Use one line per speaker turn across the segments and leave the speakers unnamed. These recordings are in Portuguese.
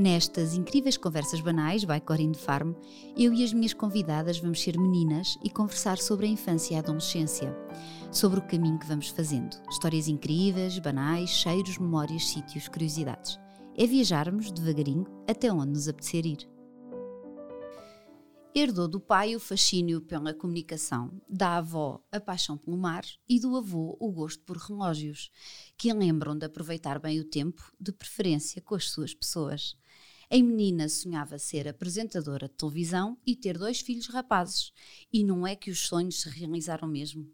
Nestas incríveis conversas banais, by Corinne Farm, eu e as minhas convidadas vamos ser meninas e conversar sobre a infância e a adolescência, sobre o caminho que vamos fazendo. Histórias incríveis, banais, cheiros, memórias, sítios, curiosidades. É viajarmos devagarinho até onde nos apetecer ir. Herdou do pai o fascínio pela comunicação, da avó a paixão pelo mar e do avô o gosto por relógios, que lembram de aproveitar bem o tempo, de preferência com as suas pessoas. Em menina sonhava ser apresentadora de televisão e ter dois filhos rapazes, e não é que os sonhos se realizaram mesmo.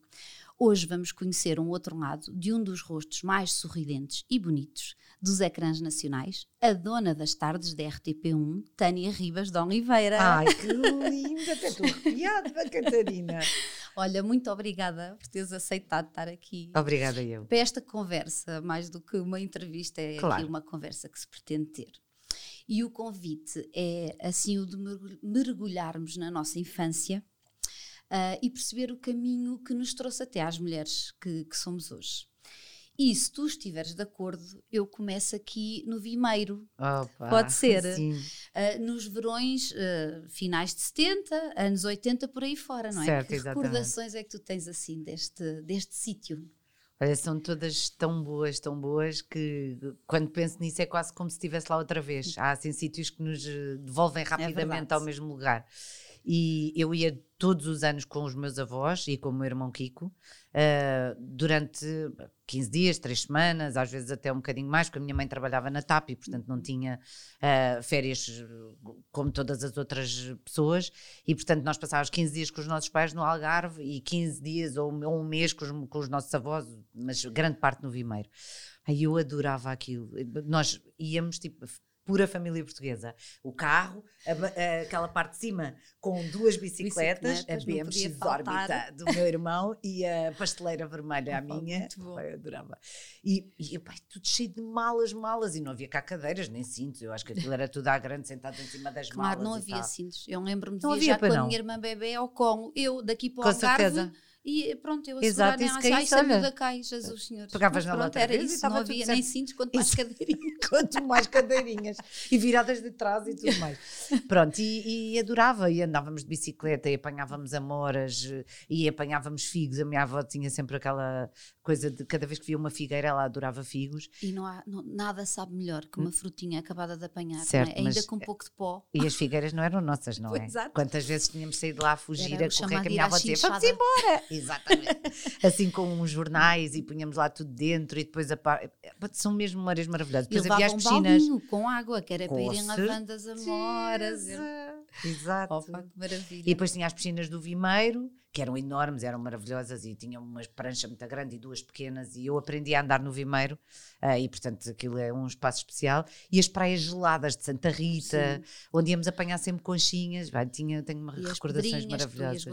Hoje vamos conhecer um outro lado de um dos rostos mais sorridentes e bonitos dos ecrãs nacionais, a dona das tardes da RTP1, Tânia Ribas de Oliveira.
Ai, que linda! Até estou arrepiada, Catarina.
Olha, muito obrigada por teres aceitado estar aqui.
Obrigada eu.
Para esta conversa, mais do que uma entrevista, é claro. aqui uma conversa que se pretende ter. E o convite é assim o de mergulharmos na nossa infância uh, e perceber o caminho que nos trouxe até às mulheres que, que somos hoje. E se tu estiveres de acordo, eu começo aqui no Vimeiro.
Opa,
Pode ser. Uh, nos verões uh, finais de 70, anos 80, por aí fora, não é?
Certo,
que
exatamente.
recordações é que tu tens assim deste, deste sítio?
Olha, são todas tão boas, tão boas, que quando penso nisso é quase como se estivesse lá outra vez. Há assim sítios que nos eh, devolvem é rapidamente é ao mesmo lugar. E eu ia todos os anos com os meus avós e com o meu irmão Kiko, uh, durante 15 dias, 3 semanas, às vezes até um bocadinho mais, porque a minha mãe trabalhava na TAP e, portanto, não tinha uh, férias como todas as outras pessoas. E, portanto, nós passávamos 15 dias com os nossos pais no Algarve e 15 dias ou, ou um mês com os, com os nossos avós, mas grande parte no Vimeiro. Aí eu adorava aquilo. Nós íamos, tipo, pura família portuguesa. O carro, a, a, aquela parte de cima com duas bicicletas, bicicletas a BMX órbita do meu irmão e a pasteleira vermelha a minha. Muito bom. Eu adorava. E, e pai, tudo cheio de malas, malas, e não havia cá cadeiras nem cintos. Eu acho que aquilo era tudo à grande, sentado em cima das
claro,
malas.
Claro, não havia
tal.
cintos. Eu lembro-me de não viajar com a minha irmã bebê ao Congo. Eu daqui para o
com
Algarve.
Certeza
e pronto, eu
Exato,
isso
que é
isso, olha. da Cai, Jesus Senhor.
Pegavas na
pronto, era isso, não havia nem cintos, quanto mais cadeirinhas.
quanto mais cadeirinhas. E viradas de trás e tudo mais. Pronto, e, e, adorava, e andávamos de bicicleta, e apanhávamos amoras, e apanhávamos figos. A minha avó tinha sempre aquela coisa de cada vez que via uma figueira, ela adorava figos.
E não há, não, nada sabe melhor que uma frutinha acabada de apanhar,
certo,
é? ainda com um pouco de pó.
E as figueiras não eram nossas, não é?
Exato.
Quantas vezes tínhamos saído lá a fugir,
Era
a correr, que a minha avó dizia, vamos embora! Exatamente. assim com uns jornais e punhamos lá tudo dentro e depois a par... são mesmo memórias maravilhosas. Depois havia as
um
piscinas
com água, que era
com
para irem lavando as amoras.
Exato.
Opa, que maravilha.
E depois tinha as piscinas do Vimeiro, que eram enormes, eram maravilhosas e tinham uma prancha muito grande e duas pequenas. E eu aprendi a andar no Vimeiro, uh, e portanto aquilo é um espaço especial. E as praias geladas de Santa Rita, Sim. onde íamos apanhar sempre conchinhas. Vai, tinha, tenho uma
e
recordações maravilhosas.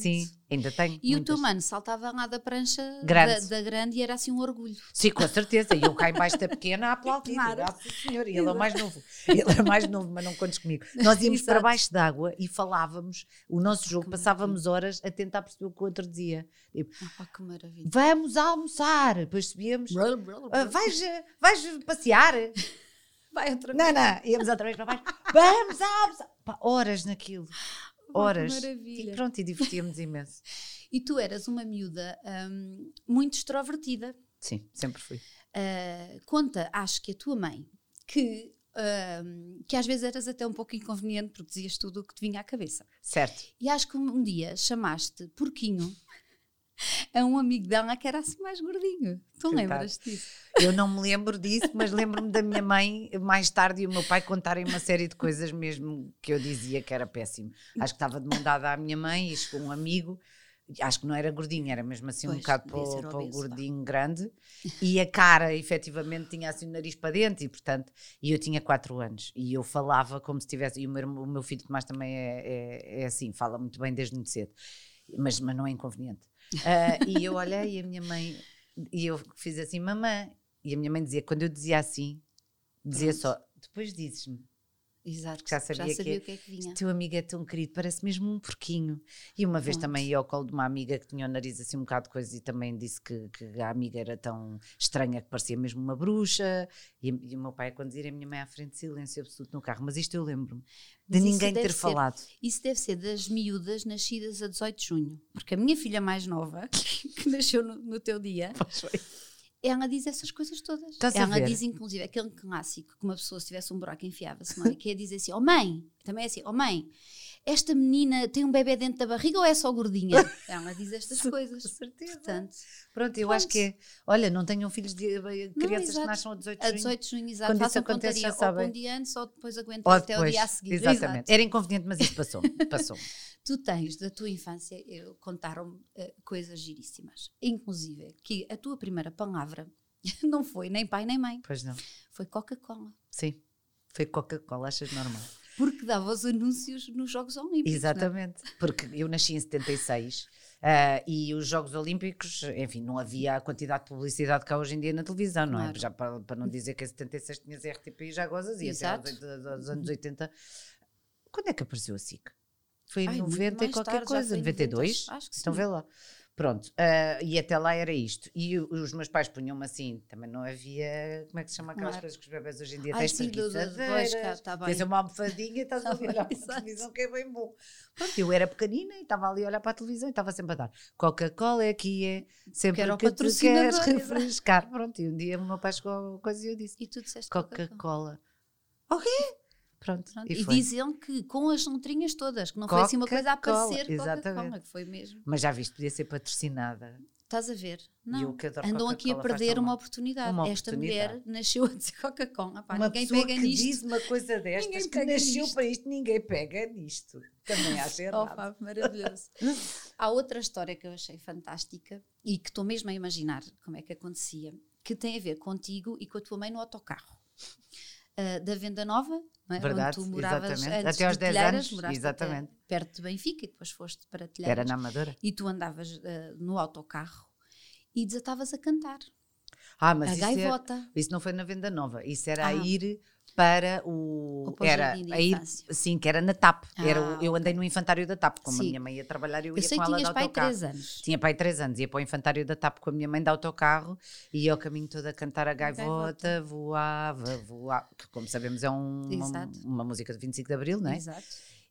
Sim, ainda tenho.
E
muitas.
o teu mano saltava lá da prancha
grande.
Da, da, grande e era assim um orgulho.
Sim, com certeza. E eu cá embaixo da pequena a aplaudir. Claro. senhor. E ele é mais novo. Ele é mais novo, mas não contes comigo. Nós íamos para baixo d'água e falávamos o nosso jogo, passávamos horas a tentar perceber o que o outro dizia.
Tipo, oh, que maravilha.
Vamos almoçar. Depois subíamos. Uh, vais, vais passear?
Vai outra
vez. Não, não, íamos outra vez para baixo. Vamos almoçar. Pá, horas naquilo. Horas.
Oh, maravilha.
E pronto, e divertíamos imenso.
E tu eras uma miúda um, muito extrovertida.
Sim, sempre fui.
Uh, conta, acho que a tua mãe, que Uh, que às vezes eras até um pouco inconveniente porque dizias tudo o que te vinha à cabeça.
Certo.
E acho que um dia chamaste porquinho a um amigo dela que era assim mais gordinho. Tu lembras disso?
Eu não me lembro disso, mas lembro-me da minha mãe mais tarde e o meu pai contarem uma série de coisas mesmo que eu dizia que era péssimo. Acho que estava de mão dada à minha mãe e chegou um amigo acho que não era gordinho, era mesmo assim pois, um bocado para, para o gordinho pá. grande. E a cara, efetivamente, tinha assim o nariz para dentro, e portanto, e eu tinha 4 anos. E eu falava como se tivesse. E o meu, o meu filho Tomás também é, é, é, assim, fala muito bem desde muito cedo, mas, mas não é inconveniente. Uh, e eu olhei e a minha mãe, e eu fiz assim, mamãe. E a minha mãe dizia, quando eu dizia assim, dizia Pronto. só, depois dizes-me.
Exato,
já sabia,
já sabia
que,
o que é que vinha.
Teu amigo é tão querido, parece mesmo um porquinho. E uma vez
Pronto.
também ia ao colo de uma amiga que tinha o nariz assim um bocado de coisa e também disse que, que a amiga era tão estranha que parecia mesmo uma bruxa. E, e o meu pai a conduzir a minha mãe à frente, silêncio absoluto no carro. Mas isto eu lembro-me de
Mas
ninguém ter
ser-
falado.
Isso deve ser das miúdas nascidas a 18 de junho. Porque a minha filha mais nova, que nasceu no, no teu dia, ela diz essas coisas todas.
Estás a
ela
ver?
diz, inclusive, aquele clássico que uma pessoa, se tivesse um buraco, enfiava-se, não é? Que é dizer assim: Oh mãe, também é assim: Oh mãe, esta menina tem um bebê dentro da barriga ou é só gordinha? ela diz estas coisas.
certeza.
Portanto,
Pronto, eu acho que é. Olha, não tenham filhos de crianças que
exato.
nasçam a 18 de
a
junho.
18 de junho, exato,
Quando isso acontece, já sabem.
ou um dia antes ou depois aguentam
Ou
até o dia a seguir.
Exatamente.
Exato.
Era inconveniente, mas isso passou. passou.
Tu tens da tua infância, contaram-me eh, coisas giríssimas. Inclusive, que a tua primeira palavra não foi nem pai nem mãe,
Pois não.
foi Coca-Cola.
Sim. Foi Coca-Cola, achas normal?
Porque dava os anúncios nos Jogos Olímpicos. não é?
Exatamente, porque eu nasci em 76 ah, e os Jogos Olímpicos, enfim, não havia a quantidade de publicidade que há hoje em dia na televisão, não é?
Claro.
Já para, para não dizer que em 76 tinhas RTP e já gozas e até
Exato.
oit- aos anos 80. Quando é que apareceu a SIC? Foi em
Ai, muito
90 e qualquer coisa,
foi em
92?
90, acho que
Então
sim.
vê lá. Pronto, ah, e até lá era isto. E os meus pais punham-me assim, também não havia, como é que se chama aquelas
Claro.
coisas que os bebés hoje em dia têm espreguiçadeiras,
tá
tens uma almofadinha e estás
Tá
a olhar
bem,
para a televisão que é bem bom. Pronto, eu era pequenina e estava ali a olhar para a televisão e estava sempre a dar Coca-Cola é que é sempre
o
que tu queres refrescar. Pronto, e um dia o meu pai chegou a coisa e eu disse
E tu disseste Coca-Cola.
Coca-Cola. O quê? Pronto,
Pronto,
e
E, diziam que com as letrinhas todas, que não foi assim uma coisa a aparecer Coca-Cola,
exatamente.
que foi mesmo.
Mas já viste, podia ser patrocinada.
Estás a ver? Não. Andam aqui a perder uma oportunidade.
Uma
Esta
oportunidade.
mulher nasceu a dizer Coca-Cola.
Uma
ninguém pega
que
nisto.
diz uma coisa destas,
Ninguém
que nasceu
nisto.
para isto, ninguém pega nisto. Também acho errado.
Oh, pá, maravilhoso. Há outra história que eu achei fantástica e que estou mesmo a imaginar como é que acontecia, que tem a ver contigo e com a tua mãe no autocarro. Ah, da Venda Nova, não é?
Verdade,
onde tu moravas
exatamente.
antes
Até aos
de
10
Telheiras,
anos, exatamente.
perto de Benfica e depois foste para Telheiras.
Era na Amadora.
E tu andavas ah, no autocarro e desatavas a cantar.
Ah, mas
a
isso, é-
gaivota.
isso não foi na Venda Nova. Isso era a
Ah.
ir para o.
O
era
Jardim de
a ir,
Infância.
sim, que era na TAP. era o-
Ah,
eu andei no infantário da TAP. Como a minha mãe ia trabalhar, eu,
Eu
ia
sei
com ela de autocarro.
3 anos.
Tinha pai 3 anos, ia para o infantário da TAP com a minha mãe de autocarro e ia ao caminho todo a cantar a gaivota,
gaivota.
voava, voava, que como sabemos é um- uma, uma música de 25 de Abril, não é?
Exato.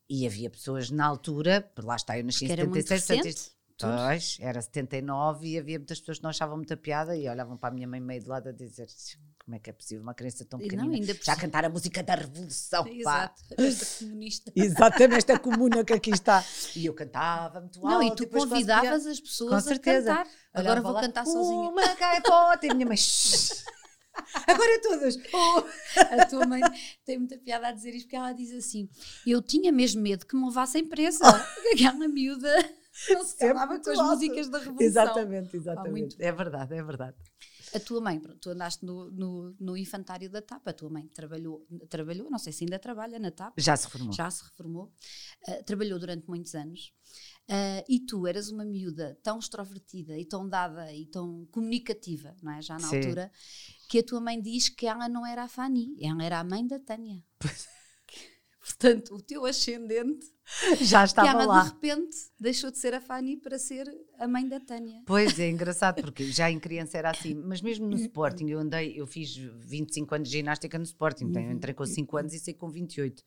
E havia pessoas na altura, lá está, eu nasci em
Que era muito
76, portanto,
recente,
isto-
tudo.
Pois, era 79 e havia muitas pessoas que não achavam muita piada e olhavam para a minha mãe meio de lado a dizer como é que é possível uma criança tão
E não,
pequenina
ainda
já cantar a música da Revolução, pá.
Exato. Esta comunista.
Exatamente, esta comuna que aqui está. E eu cantava muito alto.
Não, e tu convidavas as pessoas a cantar. Agora vou
lá,
cantar sozinha.
Uma gaivota. E minha mãe... Agora todas. Oh.
A tua mãe tem muita piada a dizer isto porque ela diz assim: Eu tinha mesmo medo que me levassem presa. Aquela miúda não se calava com as
alto.
músicas da Revolução.
Exatamente, exatamente.
muito
É verdade, é verdade.
A tua mãe, tu andaste no, no, no infantário da TAP. A tua mãe trabalhou, trabalhou, não sei se ainda trabalha na TAP.
Já se reformou.
já se reformou, ah, trabalhou durante muitos anos ah, e tu eras uma miúda tão extrovertida e tão dada e tão comunicativa, não é? Já na
Sim.
altura, que a tua mãe diz que ela não era a Fanny, ela era a mãe da Tânia. Portanto, o teu ascendente,
Já estava
ela
lá.
de repente deixou de ser a Fanny para ser a mãe da Tânia.
Pois é, engraçado, porque já em criança era assim, mas mesmo no Sporting, eu andei, eu fiz 25 anos de ginástica no Sporting, então entrei com 5 anos e saí com 28.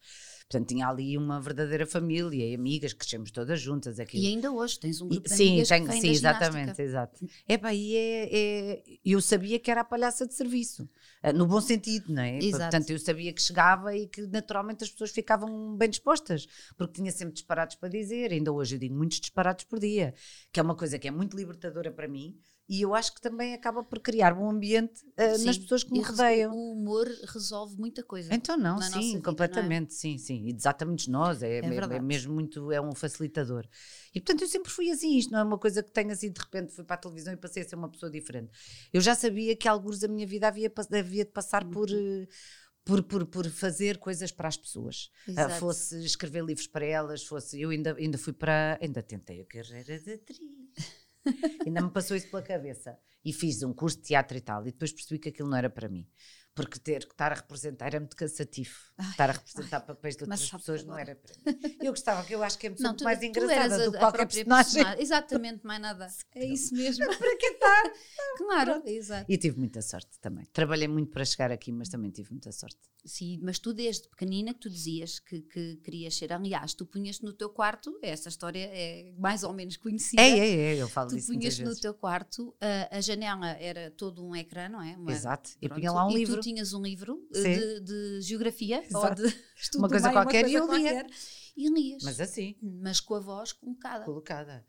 Portanto, tinha ali uma verdadeira família e amigas, crescemos todas juntas. Aquilo.
E ainda hoje tens um
E-
grupo de
sim, tenho, sim, exatamente, exato. Epá, e é, é- eu sabia que era a palhaça de serviço, eh, no bom sentido, não é?
Exato.
Portanto, eu sabia que chegava e que naturalmente as pessoas ficavam bem dispostas, porque tinha sempre disparados para dizer, ainda hoje eu digo muitos disparados por dia, que é uma coisa que é muito libertadora para mim. E eu acho que também acaba por criar um ambiente nas
Sim,
pessoas que me rodeiam.
O humor resolve muita coisa.
Então não, sim,
vida,
completamente, sim, sim. E desata-nos nós, é, é- é mesmo muito, é um facilitador. E portanto eu sempre fui assim, isto não é uma coisa que tenho assim, de repente fui para a televisão e passei a ser uma pessoa diferente. Eu já sabia que alguns da minha vida havia, havia de passar por...
Uhum.
eh, Por, por, por fazer coisas para as pessoas,
Exato.
fosse escrever livros para elas, fosse. Eu ainda, ainda fui para. Ainda tentei a carreira de atriz. ainda me passou isso pela cabeça. E fiz um curso de teatro e tal. E depois percebi que aquilo não era para mim. Porque ter que estar a representar era muito cansativo. Ai, estar a representar ai, papéis de outras pessoas não era para mim. Eu gostava, que eu acho que é muito mais engraçada do que qualquer personagem. personagem.
Exatamente, mais nada. É isso mesmo.
para que estar?
Claro, exato.
E tive muita sorte também. Trabalhei muito para chegar aqui, mas também tive muita sorte.
Sim, mas tu desde pequenina que tu dizias que, que querias ser, aliás, tu punhas no teu quarto, essa história é mais ou menos conhecida.
É, é, é, eu falo
tu
disso
Tu punhas no teu quarto, a, a, janela era todo um ecrã, não é?
Uma, Exato, e punha lá um livro.
Tinhas um livro de, de, geografia Exato. ou de
estudo uma coisa qualquer e eu lia.
E lias.
Mas assim.
Mas com a voz colocada.
Colocada.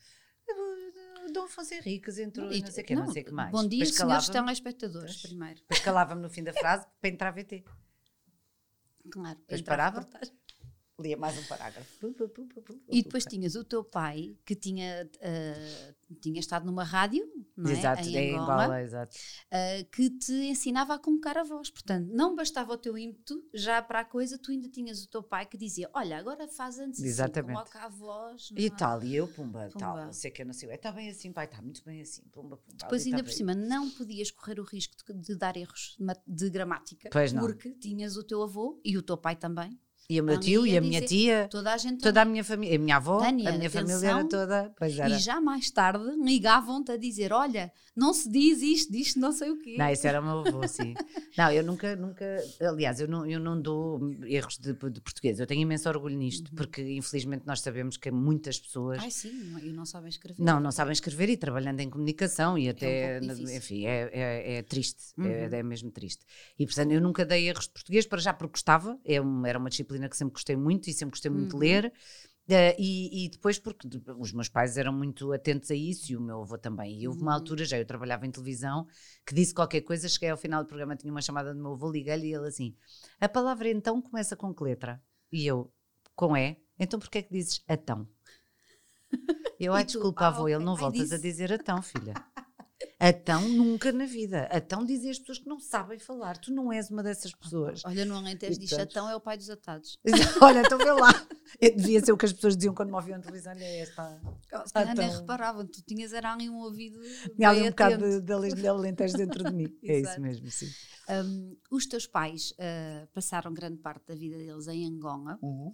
Dom Afonso Henriques entrou e não sei o que, não, não sei o que mais.
Bom dia, senhores telespectadores, primeiro.
Depois calava-me no fim da frase para entrar a VT.
Claro.
Depois parava, lia mais um parágrafo.
E depois tinhas o teu pai que tinha, uh, tinha estado numa rádio, não é?
Exato, em Angola, em Angola exato.
Uh, que te ensinava a colocar a voz. Portanto, não bastava o teu ímpeto, já para a coisa, tu ainda tinhas o teu pai que dizia: Olha, agora faz antes Exatamente. Assim, coloca a voz.
E tal, e eu, pumba, pumba. tal, não sei que eu não sei. Está bem assim, pai, está muito bem assim, pumba, pumba.
Depois, ainda tá por bem. cima, não podias correr o risco de, de dar erros de gramática,
pois não.
porque tinhas o teu avô e o teu pai também
e o meu tio e a minha tia.
Toda a gente.
Toda a minha família. A minha avó, Tânia, a minha família era toda. Pois era.
E já mais tarde ligavam-te a dizer: Olha, não se diz isto, diz não sei o quê.
Não, isso era o meu avô, sim. não, eu nunca, nunca. Aliás, eu não, eu não dou erros de, de português. Eu tenho imenso orgulho nisto, uhum. porque infelizmente nós sabemos que muitas pessoas.
Ai, sim, e não sabem escrever.
Não, não sabem escrever e trabalhando em comunicação e até. É um enfim, é, é, é triste. É, uhum. É, é, mesmo triste. E portanto, eu nunca dei erros de português, para já porque gostava. É era uma disciplina que sempre gostei muito e sempre gostei muito uhum. de ler. Uh, e, e, depois, porque os meus pais eram muito atentos a isso e o meu avô também. E houve uma uhum. altura, já eu trabalhava em televisão, que disse qualquer coisa, cheguei ao final do programa, tinha uma chamada do meu avô, liguei-lhe e ele assim: A palavra então começa com que letra? E eu, com E, então porquê é que dizes atão? Eu, ai, desculpa, avô, ele não voltas a dizer atão, filha. Atão nunca na vida. Atão dizem as pessoas que não sabem falar. Tu não és uma dessas pessoas.
Olha, no Alentejo diz Atão é o pai dos atados.
Olha, então vê lá. Devia ser o que as pessoas diziam quando me ouviam na televisão. Olha esta.
Se calhar nem reparavam. Tu tinhas era um ouvido
Tinha ali um bocado de, de Alentejo dentro de mim. é isso mesmo, sim.
Um, os teus pais uh, passaram grande parte da vida deles em Angola.
Uhum.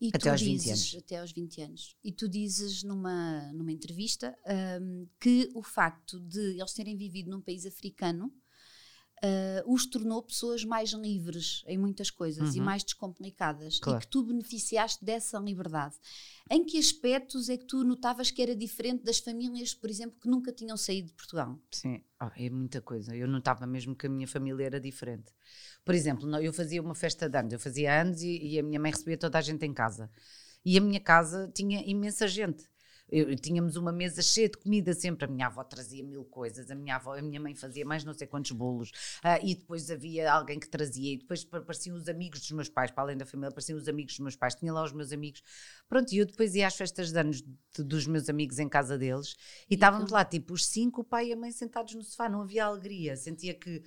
E até aos dizes, 20 anos. Até aos 20 anos. E tu dizes numa, numa entrevista um, que o facto de eles terem vivido num país africano uh, os tornou pessoas mais livres em muitas coisas uhum. e mais descomplicadas. Claro. E que tu beneficiaste dessa liberdade. Em que aspectos é que tu notavas que era diferente das famílias, por exemplo, que nunca tinham saído de Portugal?
Sim, oh, é muita coisa. Eu notava mesmo que a minha família era diferente. Por exemplo, eu fazia uma festa de anos, eu fazia anos e, e a minha mãe recebia toda a gente em casa. E a minha casa tinha imensa gente. Eu, tínhamos uma mesa cheia de comida sempre. A minha avó trazia mil coisas, a minha avó, a minha mãe fazia mais não sei quantos bolos, uh, e depois havia alguém que trazia, e depois apareciam os amigos dos meus pais, para além da família, apareciam os amigos dos meus pais, tinha lá os meus amigos. Pronto, e eu depois ia às festas de anos de, dos meus amigos em casa deles, e, estávamos lá, tipo, os cinco, o pai e a mãe sentados no sofá, não havia alegria, sentia que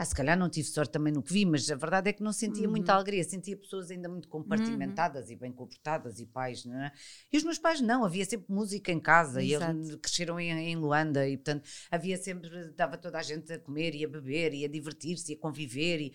ah, se calhar não tive sorte também no que vi, mas a verdade é que não sentia uhum. muita alegria, sentia pessoas ainda muito compartimentadas uhum. e bem comportadas e pais, não é? E os meus pais não, havia sempre música em casa Exato. e eles cresceram em, em, Luanda e portanto havia sempre, dava toda a gente a comer e a beber e a divertir-se e a conviver e,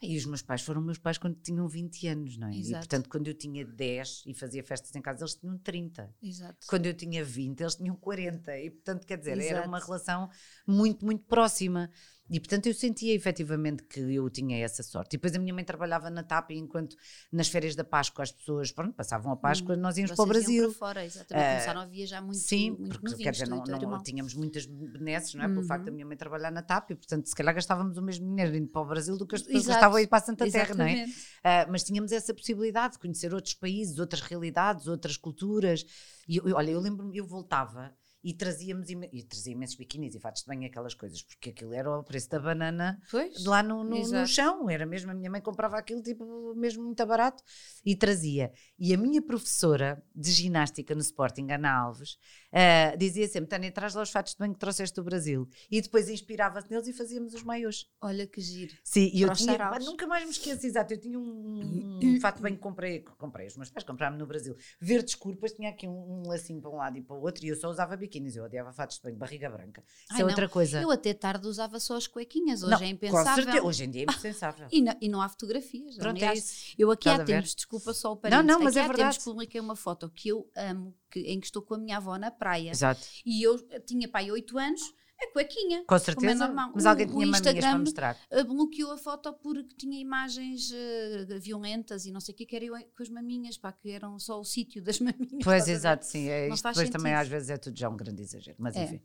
e os meus pais foram meus pais quando tinham 20 anos, não é? Exato. E portanto, quando eu tinha 10 e fazia festas em casa, eles tinham 30.
Exato.
Quando eu tinha 20, eles tinham 40. E portanto, quer dizer, Exato. era uma relação muito, muito próxima. E portanto eu sentia efetivamente que eu tinha essa sorte. E depois a minha mãe trabalhava na TAP enquanto nas férias da Páscoa as pessoas pronto, passavam a Páscoa, hum, nós íamos para o Brasil.
Para fora, exatamente. Uh, Começaram a viajar muito
Sim,
muito
porque novinhos, quer dizer, não, não tínhamos muitas benesses, não é? Uhum. Pelo facto da minha mãe trabalhar na TAP e portanto se calhar gastávamos o mesmo dinheiro indo para o Brasil do que as pessoas Exato. gastavam a ir para a Santa Terra, não é? Uh, mas tínhamos essa possibilidade de conhecer outros países, outras realidades, outras culturas. E eu, olha, eu lembro-me, eu voltava e trazíamos e trazia imensos biquinis e fatos de banho, aquelas coisas, porque aquilo era o preço da banana
pois,
lá no, no, no, chão, era mesmo, a minha mãe comprava aquilo tipo mesmo muito barato e trazia. E a minha professora de ginástica no Sporting, Ana Alves, Uh, dizia sempre, Tânia, traz lá os fatos de banho que trouxeste do Brasil. E depois inspirava-se neles e fazíamos os maiores.
Olha que giro.
Sim, e eu tinha, nunca mais me esqueço, exato, eu tinha um, um fato de banho que comprei, comprei os meus pais compraram no Brasil, verde escuro, depois tinha aqui um, um lacinho para um lado e para o outro e eu só usava biquínis, eu odiava fatos de banho, barriga branca. Isso Ai, é outra coisa.
Eu até tarde usava só as cuequinhas, hoje não, é impensável. Com certeza,
hoje em dia é impensável.
e, não, e não há fotografias. Pronto, Aliás, é isso. Eu aqui Estás há tempos, desculpa só o parênteses, não, não, mas aqui é há verdade. tempos publiquei uma foto que eu amo, que, em que estou com a minha avó na praia.
Exato.
E eu tinha pai 8 anos a cuequinha.
Com é certeza. É mas o, alguém tinha maminhas para mostrar.
Eh, bloqueou a foto porque tinha imagens uh, violentas e não sei o que, que era eu com as maminhas, pá, que eram só o sítio das maminhas.
Pois, exato, sim. É, isto depois também às vezes é tudo já um grande exagero. Mas é. enfim.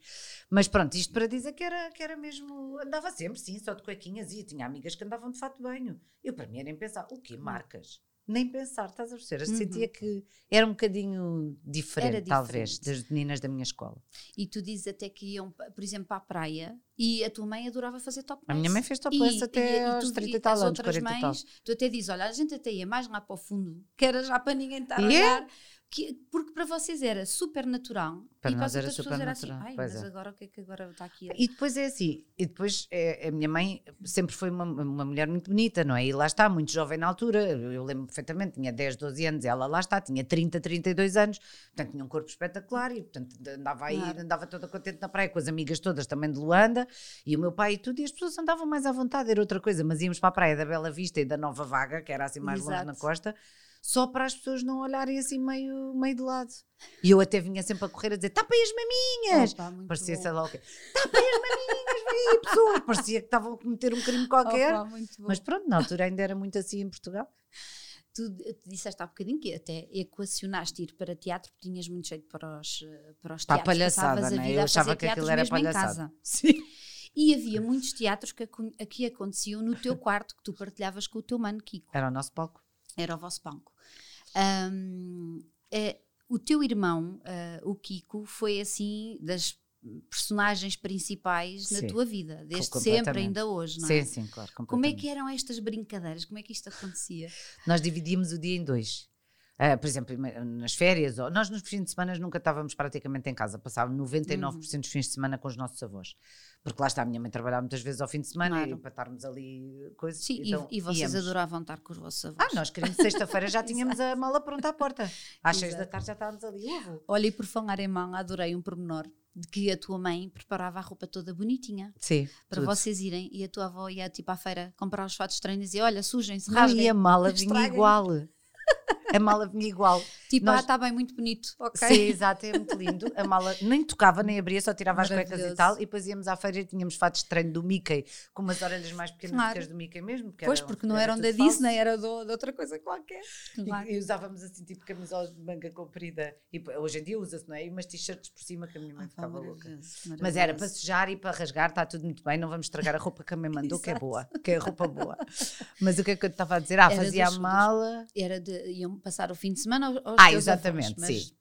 Mas pronto, isto para dizer que era, que era mesmo. Andava sempre, sim, só de cuequinhas e tinha amigas que andavam de fato de banho. Eu para mim era em pensar, o quê? Marcas? Nem pensar, estás a perceber? Uhum. sentia que era um bocadinho diferente, diferente, talvez, das meninas da minha escola.
E tu dizes até que iam, por exemplo, para a praia e a tua mãe adorava fazer top
A minha mãe fez top até e, aos 30 e tal anos, 40 mães, tal.
Tu até dizes, olha, a gente até ia mais lá para o fundo, que era já para ninguém estar a olhar. Que, porque para vocês era super natural
para e nós para era super natural. Assim,
Ai, mas é. agora o que é que agora está aqui?
E depois é assim, e depois é, a minha mãe sempre foi uma, uma mulher muito bonita, não é? E lá está, muito jovem na altura, eu lembro perfeitamente, tinha 10, 12 anos, ela lá está, tinha 30, 32 anos, portanto tinha um corpo espetacular e portanto andava aí, claro. andava toda contente na praia com as amigas todas também de Luanda e o meu pai e tudo, e as pessoas andavam mais à vontade, era outra coisa, mas íamos para a praia da Bela Vista e da Nova Vaga, que era assim mais Exato. longe na costa só para as pessoas não olharem assim meio, meio de lado. E eu até vinha sempre a correr a dizer: tapem as maminhas! Opa, Parecia, bom. sei lá o quê. Tapem as maminhas, aí, pessoas! Parecia que estavam a cometer um crime qualquer. Opa, Mas pronto, na altura ainda era muito assim em Portugal.
Tu disseste há bocadinho que até equacionaste ir para teatro porque tinhas muito jeito para os, para os
teatros. Para a palhaçada, né? Eu achava que aquilo era palhaçada. Sim.
E havia muitos teatros que aqui aconteciam no teu quarto que tu partilhavas com o teu mano Kiko.
Era o nosso palco.
Era o vosso palco. Um, é, o teu irmão, uh, o Kiko, foi assim das personagens principais sim, na tua vida, desde sempre, ainda hoje, não
é? Sim, sim, claro.
Como é que eram estas brincadeiras? Como é que isto acontecia?
Nós dividíamos o dia em dois. Uh, por exemplo, nas férias, ou, nós nos fins de semana nunca estávamos praticamente em casa, passávamos 99% uhum. dos fins de semana com os nossos avós. Porque lá está, a minha mãe trabalhava muitas vezes ao fim de semana claro. e para estarmos ali coisas.
Sim, então, e, e, vocês íamos. adoravam estar com os vossos avós.
Ah, nós queríamos, sexta-feira já tínhamos a mala pronta à porta. Às seis da tarde já estávamos ali.
Olha, e por falar em mão, adorei um pormenor de que a tua mãe preparava a roupa toda bonitinha
Sim,
para tudo. vocês irem e a tua avó ia tipo à feira comprar os fatos de treino e Olha, sujem-se, rasguem.
E a mala vinha igual a mala vinha igual.
Tipo, Nós... ah, está bem, muito bonito.
Okay. Sim, exato, é muito lindo. A mala nem tocava, nem abria, só tirava as cuecas e tal. E depois íamos à feira e tínhamos fatos de treino do Mickey, com umas orelhas mais pequenas claro. que as do Mickey mesmo.
Pois,
era,
porque não eram da Disney, era do, de outra coisa qualquer.
Claro. E, e, usávamos assim, tipo camisola de manga comprida. E hoje em dia usa-se, não é? E umas t-shirts por cima que a minha mãe ah, ficava louca. Mas era para sujar e para rasgar, está tudo muito bem, não vamos estragar a roupa que a mãe mandou, que é boa, que é roupa boa. Mas o que é que eu estava a dizer? Ah, era fazia a mala.
Era de, iam passar o fim de semana aos
Ah, exatamente, avós, sim.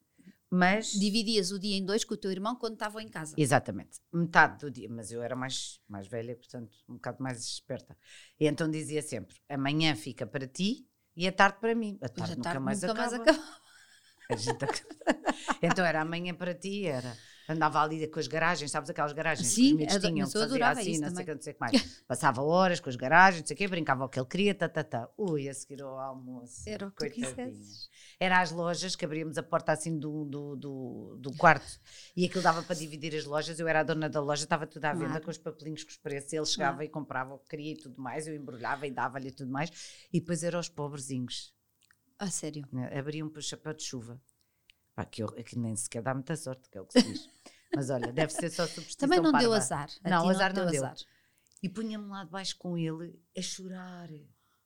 Mas
dividias o dia em dois com o teu irmão quando estavam em casa.
Exatamente, metade do dia, mas eu era mais, mais velha, portanto, um bocado mais esperta. E então dizia sempre: amanhã fica para ti e a tarde para mim. A tarde, a nunca, tarde mais, nunca acaba. mais acaba. então era amanhã para ti, era andava ali com as garagens, sabes aquelas garagens
Sim,
que os
miúdos tinham, que fazia assim,
não sei, não sei o que mais. Passava horas com as garagens, não sei o que, brincava o que ele queria, tá, tá, tá. Ui, a seguir ao almoço.
Era o que
Era as lojas que abríamos a porta assim do, do, do, do, quarto e aquilo dava para dividir as lojas. Eu era a dona da loja, estava tudo à venda com os papelinhos com os preços. Ele chegava e comprava o que queria e tudo mais. Eu embrulhava e dava-lhe tudo mais. E depois eram os pobrezinhos.
Ah, sério?
Abriam para o chapéu de chuva. Pá, que, eu, que nem sequer dá muita sorte, que é o que se diz. Mas olha, deve ser só superstição
Também não
parva.
deu azar.
Não, azar não, deu. Azar. E punha-me lá debaixo com ele a chorar.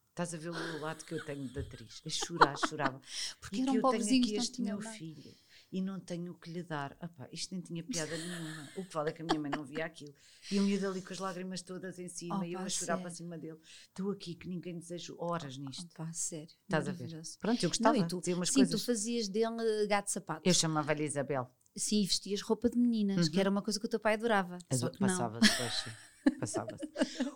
Estás a ver o lado que eu tenho de atriz? A chorar, chorava.
Porque e eram eu tenho aqui
este meu filho e não tenho o que lhe dar. Opa, isto nem tinha piada nenhuma. O que vale é que a minha mãe não via aquilo. E o miúdo ali com as lágrimas todas em cima Opa, e eu a chorar sério? para cima dele. Estou aqui que ninguém deseja horas nisto.
Opa, sério.
Estás a ver? Pronto, eu gostava. Não,
tu,
umas
sim,
coisas.
tu fazias dele gato de sapato.
Eu chamava-lhe Isabel.
Sim, vestias roupa de meninas, uhum. que era uma coisa que o teu pai adorava.
Passava depois. Passava-se.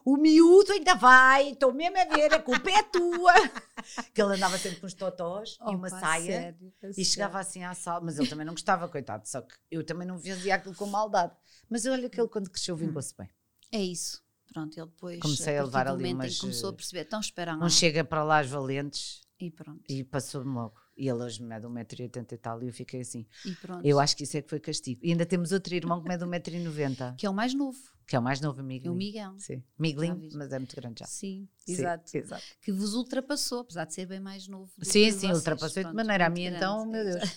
o miúdo ainda vai, estou mesmo a ver, a culpa é tua. que ele andava sempre com os totós oh, e uma pá, saia sério, e chegava assim à sala, mas ele também não gostava, coitado, só que eu também não fazia aquilo com maldade. Mas olha que ele quando cresceu vingou-se bem.
É isso. Pronto, ele depois
comecei a, a levar ali umas,
começou a perceber, então espera
Não chega para lá as valentes
e pronto.
E passou-me logo. E ele hoje mede 1,80m e tal, e eu fiquei assim.
E pronto.
Eu acho que isso é que foi castigo. E ainda temos outro irmão que mede 1,90m.
Que é o mais novo.
Que é o mais novo, amigo.
É o Miguel.
Sim. Miguelinho, mas é muito grande já.
Sim, sim exato. exato. Que vos ultrapassou, apesar de ser bem mais novo.
Sim, sim, ultrapassou de maneira. A mim, então, meu Deus.
uh,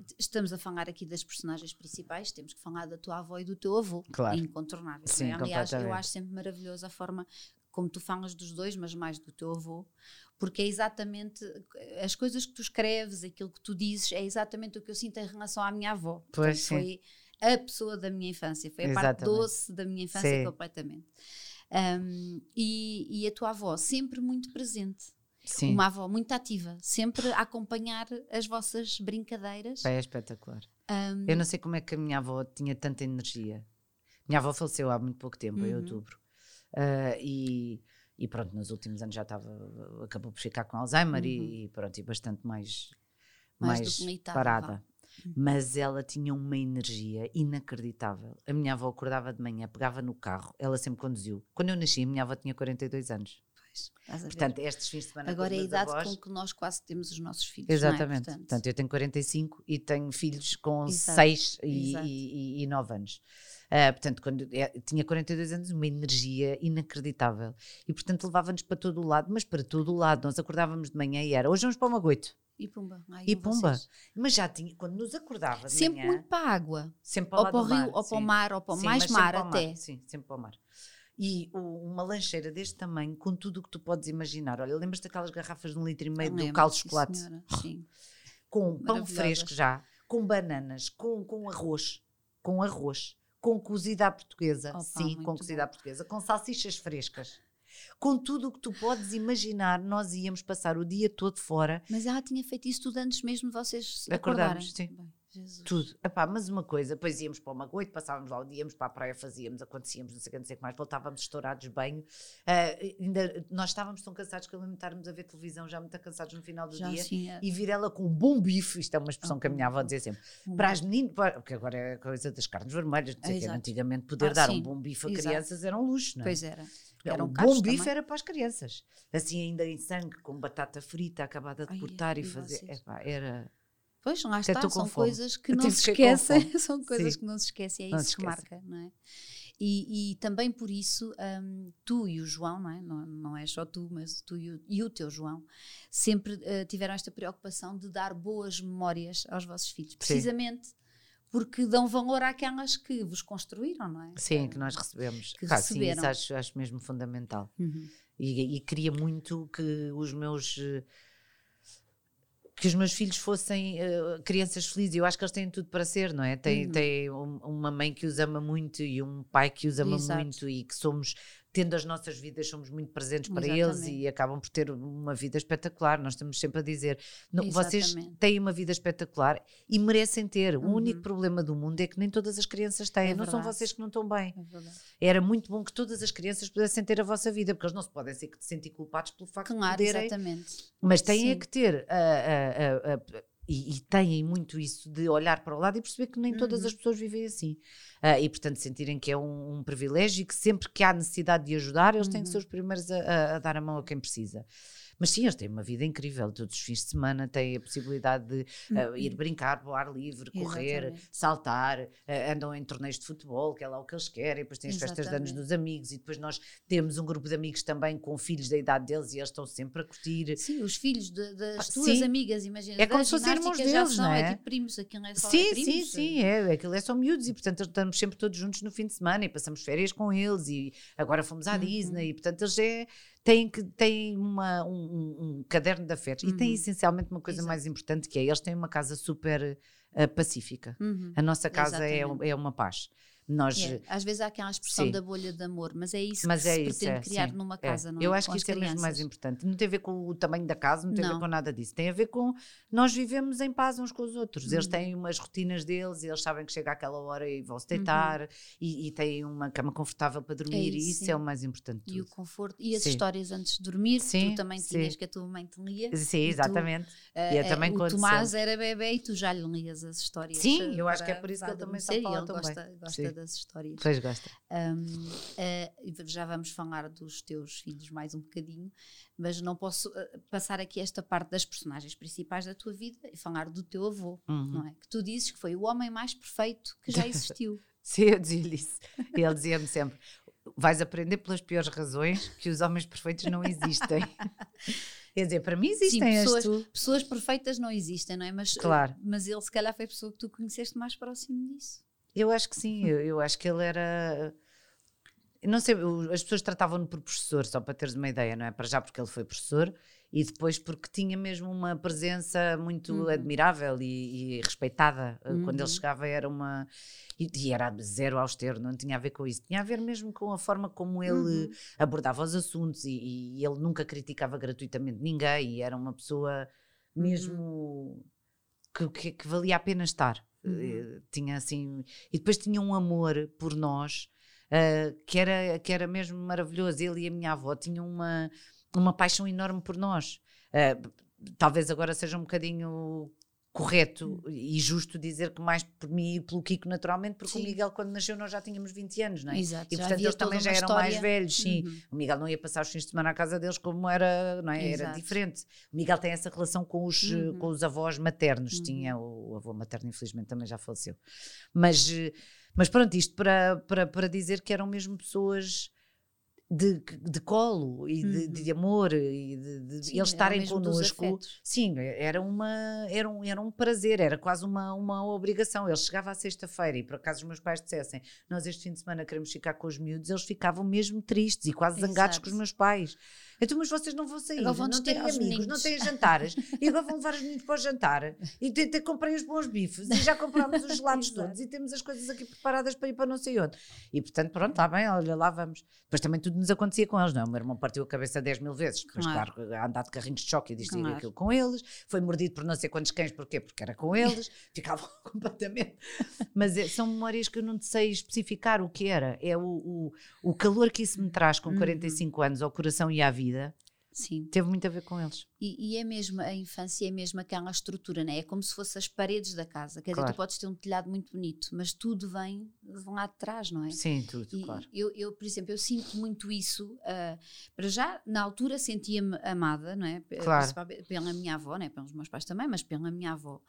estamos a falar aqui das personagens principais, temos que falar da tua avó e do teu avô.
Claro.
Incontornável. Sim, é? Aliás, eu acho sempre maravilhosa a forma como tu falas dos dois, mas mais do teu avô, porque é exatamente as coisas que tu escreves, aquilo que tu dizes, é exatamente o que eu sinto em relação à minha avó.
Pois
Portanto, foi a pessoa da minha infância, foi a exatamente. parte doce da minha infância sim. completamente. Um, e, e a tua avó sempre muito presente.
Sim.
Uma avó muito ativa, sempre a acompanhar as vossas brincadeiras.
É espetacular. Um, eu não sei como é que a minha avó tinha tanta energia. Minha avó faleceu há muito pouco tempo, uhum. em outubro. Uh, e, e, pronto, nos últimos anos já estava, acabou por ficar com Alzheimer uhum. e, e, pronto, e bastante mais, mais, mais parada. Uhum. Mas ela tinha uma energia inacreditável. A minha avó acordava de manhã, pegava no carro, ela sempre conduziu. Quando eu nasci, a minha avó tinha 42 anos. Portanto, estes fins de semana.
Agora é a idade avós, com que nós quase temos os nossos filhos.
Exatamente.
É? Portanto,
Portanto, eu tenho 45 e tenho filhos com Exato. 6 e, e, e 9 anos. Uh, portanto, quando é, tinha 42 anos, uma energia inacreditável. E, portanto, levava-nos para todo o lado, mas para todo o lado. Nós acordávamos de manhã e era, hoje vamos para o Magoito.
E pumba. Ai,
e pumba. Vocês. Mas já tinha, quando nos acordava de
Sempre
manhã,
muito para a água.
Sempre para, ou para o rio,
mar,
ou
para o mar, ou para o mais mar até.
Mar, sim, sempre para o mar. E uma lancheira deste tamanho, com tudo o que tu podes imaginar. Olha, lembras daquelas garrafas de um litro e meio do caldo de chocolate?
Sim.
Com pão fresco já, com bananas, com, com arroz. Com arroz com cozida à portuguesa. Opa, Sim, com cozida bom. à portuguesa, com salsichas frescas. Com tudo o que tu podes imaginar, nós íamos passar o dia todo fora.
Mas ela tinha feito isso tudo antes mesmo de vocês acordarem.
sim. Bem. Jesus. Tudo. Epá, mas uma coisa, depois íamos para o Magoito, passávamos lá o dia, íamos para a praia, fazíamos, acontecíamos, não sei o que, não sei o que mais, voltávamos estourados bem. Uh, ainda, nós estávamos tão cansados que limitarmos a ver televisão, já muito cansados no final do já dia, sim, é. e vir ela com um bom bife, isto é uma expressão que a minha avó dizia sempre, um para as meninas, porque agora é a coisa das carnes vermelhas, não sei que, antigamente poder ah, dar sim. um bom bife a Exato. crianças era um luxo, não é?
Pois era.
Era um bom bife também. era para as crianças. Assim, ainda em sangue, com batata frita, acabada de Ai, cortar e fazer. Epá, era.
Pois, lá está, são coisas que não se esquecem, são coisas Sim. que não se esquecem, é não isso que marca, não é? E, e também por isso, um, tu e o João, não é? Não, não é só tu, mas tu e o, e o teu João, sempre uh, tiveram esta preocupação de dar boas memórias aos vossos filhos, precisamente Sim. porque dão valor àquelas que vos construíram, não é?
Sim, que nós recebemos. Que claro, receberam. Sim, isso acho, acho mesmo fundamental. Uhum. E, e queria muito que os meus uh, que os meus filhos fossem uh, crianças felizes. Eu acho que eles têm tudo para ser, não é? Tem, uhum. tem um, uma mãe que os ama muito e um pai que os ama Exato. muito e que somos tendo as nossas vidas, somos muito presentes para Exatamente. eles e acabam por ter uma vida espetacular. Nós estamos sempre a dizer: não, vocês têm uma vida espetacular e merecem ter. Uhum. O único problema do mundo é que nem todas as crianças têm. É não são vocês que não estão bem. É Era muito bom que todas as crianças pudessem ter a vossa vida, porque eles não se podem ser, sentir culpados pelo facto
claro,
de poderem.
Exatamente.
Mas têm é que ter a, a, a, e, e, têm muito isso de olhar para o lado e perceber que nem uhum. todas as pessoas vivem assim. Uh, e, portanto, sentirem que é um, um, privilégio e que sempre que há necessidade de ajudar, eles uhum. têm que ser os primeiros a, a, a, dar a mão a quem precisa. Mas sim, eles têm uma vida incrível. Todos os fins de semana têm a possibilidade de uh, ir brincar ao ar livre, correr, Exatamente. saltar, uh, andam em torneios de futebol, que é lá o que eles querem, depois têm as Exatamente. festas de anos dos amigos e depois nós temos um grupo de amigos também com filhos da idade deles e eles estão sempre a curtir.
Sim, os filhos de, das ah, tuas sim. amigas, imagina.
É como se fossem irmãos deles, não é?
é tipo primos, aquilo é só
Sim,
é primos,
sim, sim, é, aquilo é só miúdos e portanto estamos sempre todos juntos no fim de semana e passamos férias com eles e agora fomos à uhum. Disney e portanto eles é têm, que, têm uma, um, um caderno de afetos uhum. e têm essencialmente uma coisa Exato. mais importante que é eles têm uma casa super uh, pacífica. Uhum. A nossa casa é, é uma paz. Nós,
é. Às vezes há aquela expressão sim. da bolha de amor, mas é isso mas que é se isso, pretende é, criar sim. numa é. casa, não é?
Eu acho que isso é mesmo mais importante. Não tem a ver com o tamanho da casa, não tem não. a ver com nada disso. Tem a ver com nós vivemos em paz uns com os outros. Eles uhum. têm umas rotinas deles e eles sabem que chega àquela hora e vão se deitar uhum. e, e, têm uma cama confortável para dormir é isso, e isso é o mais importante.
E o conforto. E as histórias antes de dormir, sim, tu também tinhas que a tua mãe te lia.
Sim, exatamente. Tu, uh, e eu também
o Tomás era bebê e tu já lhe lias as histórias.
Sim, eu acho que é por isso que ele também a falar
gosta, gosta das histórias.
Pois gosta.
Um, uh, já vamos falar dos teus filhos mais um bocadinho, mas não posso uh, passar aqui esta parte das personagens principais da tua vida e falar do teu avô, uhum. não é? Que tu dizes que foi o homem mais perfeito que já existiu.
Sim, eu dizia-lhe isso. Ele dizia-me sempre: vais aprender pelas piores razões que os homens perfeitos não existem. Quer dizer, para mim existem Sim,
pessoas, pessoas perfeitas não existem, não é? Mas, claro. mas ele se calhar foi a pessoa que tu conheceste mais próximo disso.
Eu acho que sim, eu, eu acho que ele era. Não sei, as pessoas tratavam-no por professor, só para teres uma ideia, não é? Para já porque ele foi professor e depois porque tinha mesmo uma presença muito uhum. admirável e, e respeitada. Uhum. Quando ele uhum. chegava era uma. E, e, era zero austero, não tinha a ver com isso. Tinha a ver mesmo com a forma como ele uhum. abordava os assuntos e, e, ele nunca criticava gratuitamente ninguém e era uma pessoa mesmo uhum. que, que, que valia a pena estar. Uhum. Eh, tinha assim. E depois tinha um amor por nós uh, que, era, que era mesmo maravilhoso. Ele e a minha avó tinham uma, uma paixão enorme por nós. Uh, talvez agora seja um bocadinho correto e justo dizer que mais por mim e pelo Kiko naturalmente, porque sim. o Miguel quando nasceu nós já tínhamos 20 anos, não é?
Exato,
e portanto eles também já eram história. mais velhos, sim. Uhum. O Miguel não ia passar os fins de semana à casa deles como era, não é? Era diferente. O Miguel tem essa relação com os, uhum. com os avós maternos, uhum. tinha o, o, avô materno infelizmente também já faleceu. Mas, mas pronto, isto para, para, para dizer que eram mesmo pessoas de, de colo e de, de uhum. amor e de, de sim, eles estarem connosco. Sim, era, uma, era, um, era um prazer, era quase uma, uma obrigação. Ele chegava à sexta-feira e por acaso os meus pais dissessem nós este fim de semana queremos ficar com os miúdos, eles ficavam mesmo tristes e quase zangados Exato. com os meus pais. Então, mas vocês não vão sair, vão não têm amigos, meninos. não têm jantares, e agora vão levar os meninos para o jantar. E te, comprei os bons bifes, e já comprámos os gelados todos, e temos as coisas aqui preparadas para ir para não sei onde. E portanto, pronto, está bem, olha, lá vamos. Depois também tudo nos acontecia com eles, não é? O meu irmão partiu a cabeça 10 mil vezes, depois, claro, claro andar de carrinhos de choque e disto claro. e aquilo com eles, foi mordido por não sei quantos cães, porquê? Porque era com eles, ficavam completamente. Mas é, são memórias que eu não sei especificar o que era. É o, o, o calor que isso me traz com 45 uhum. anos ao coração e à vida Sim. Teve muito a ver com eles.
E, e, é mesmo, a infância é mesmo aquela estrutura, né? é como se fossem as paredes da casa. Quer claro. dizer, tu podes ter um telhado muito bonito, mas tudo vem de lá de trás, não é?
Sim, tudo,
e
claro.
Eu, eu, por exemplo, eu sinto muito isso. Uh, para já, na altura, sentia-me amada, não é? Claro. Pela minha avó, né? pelos meus pais também, mas pela minha avó.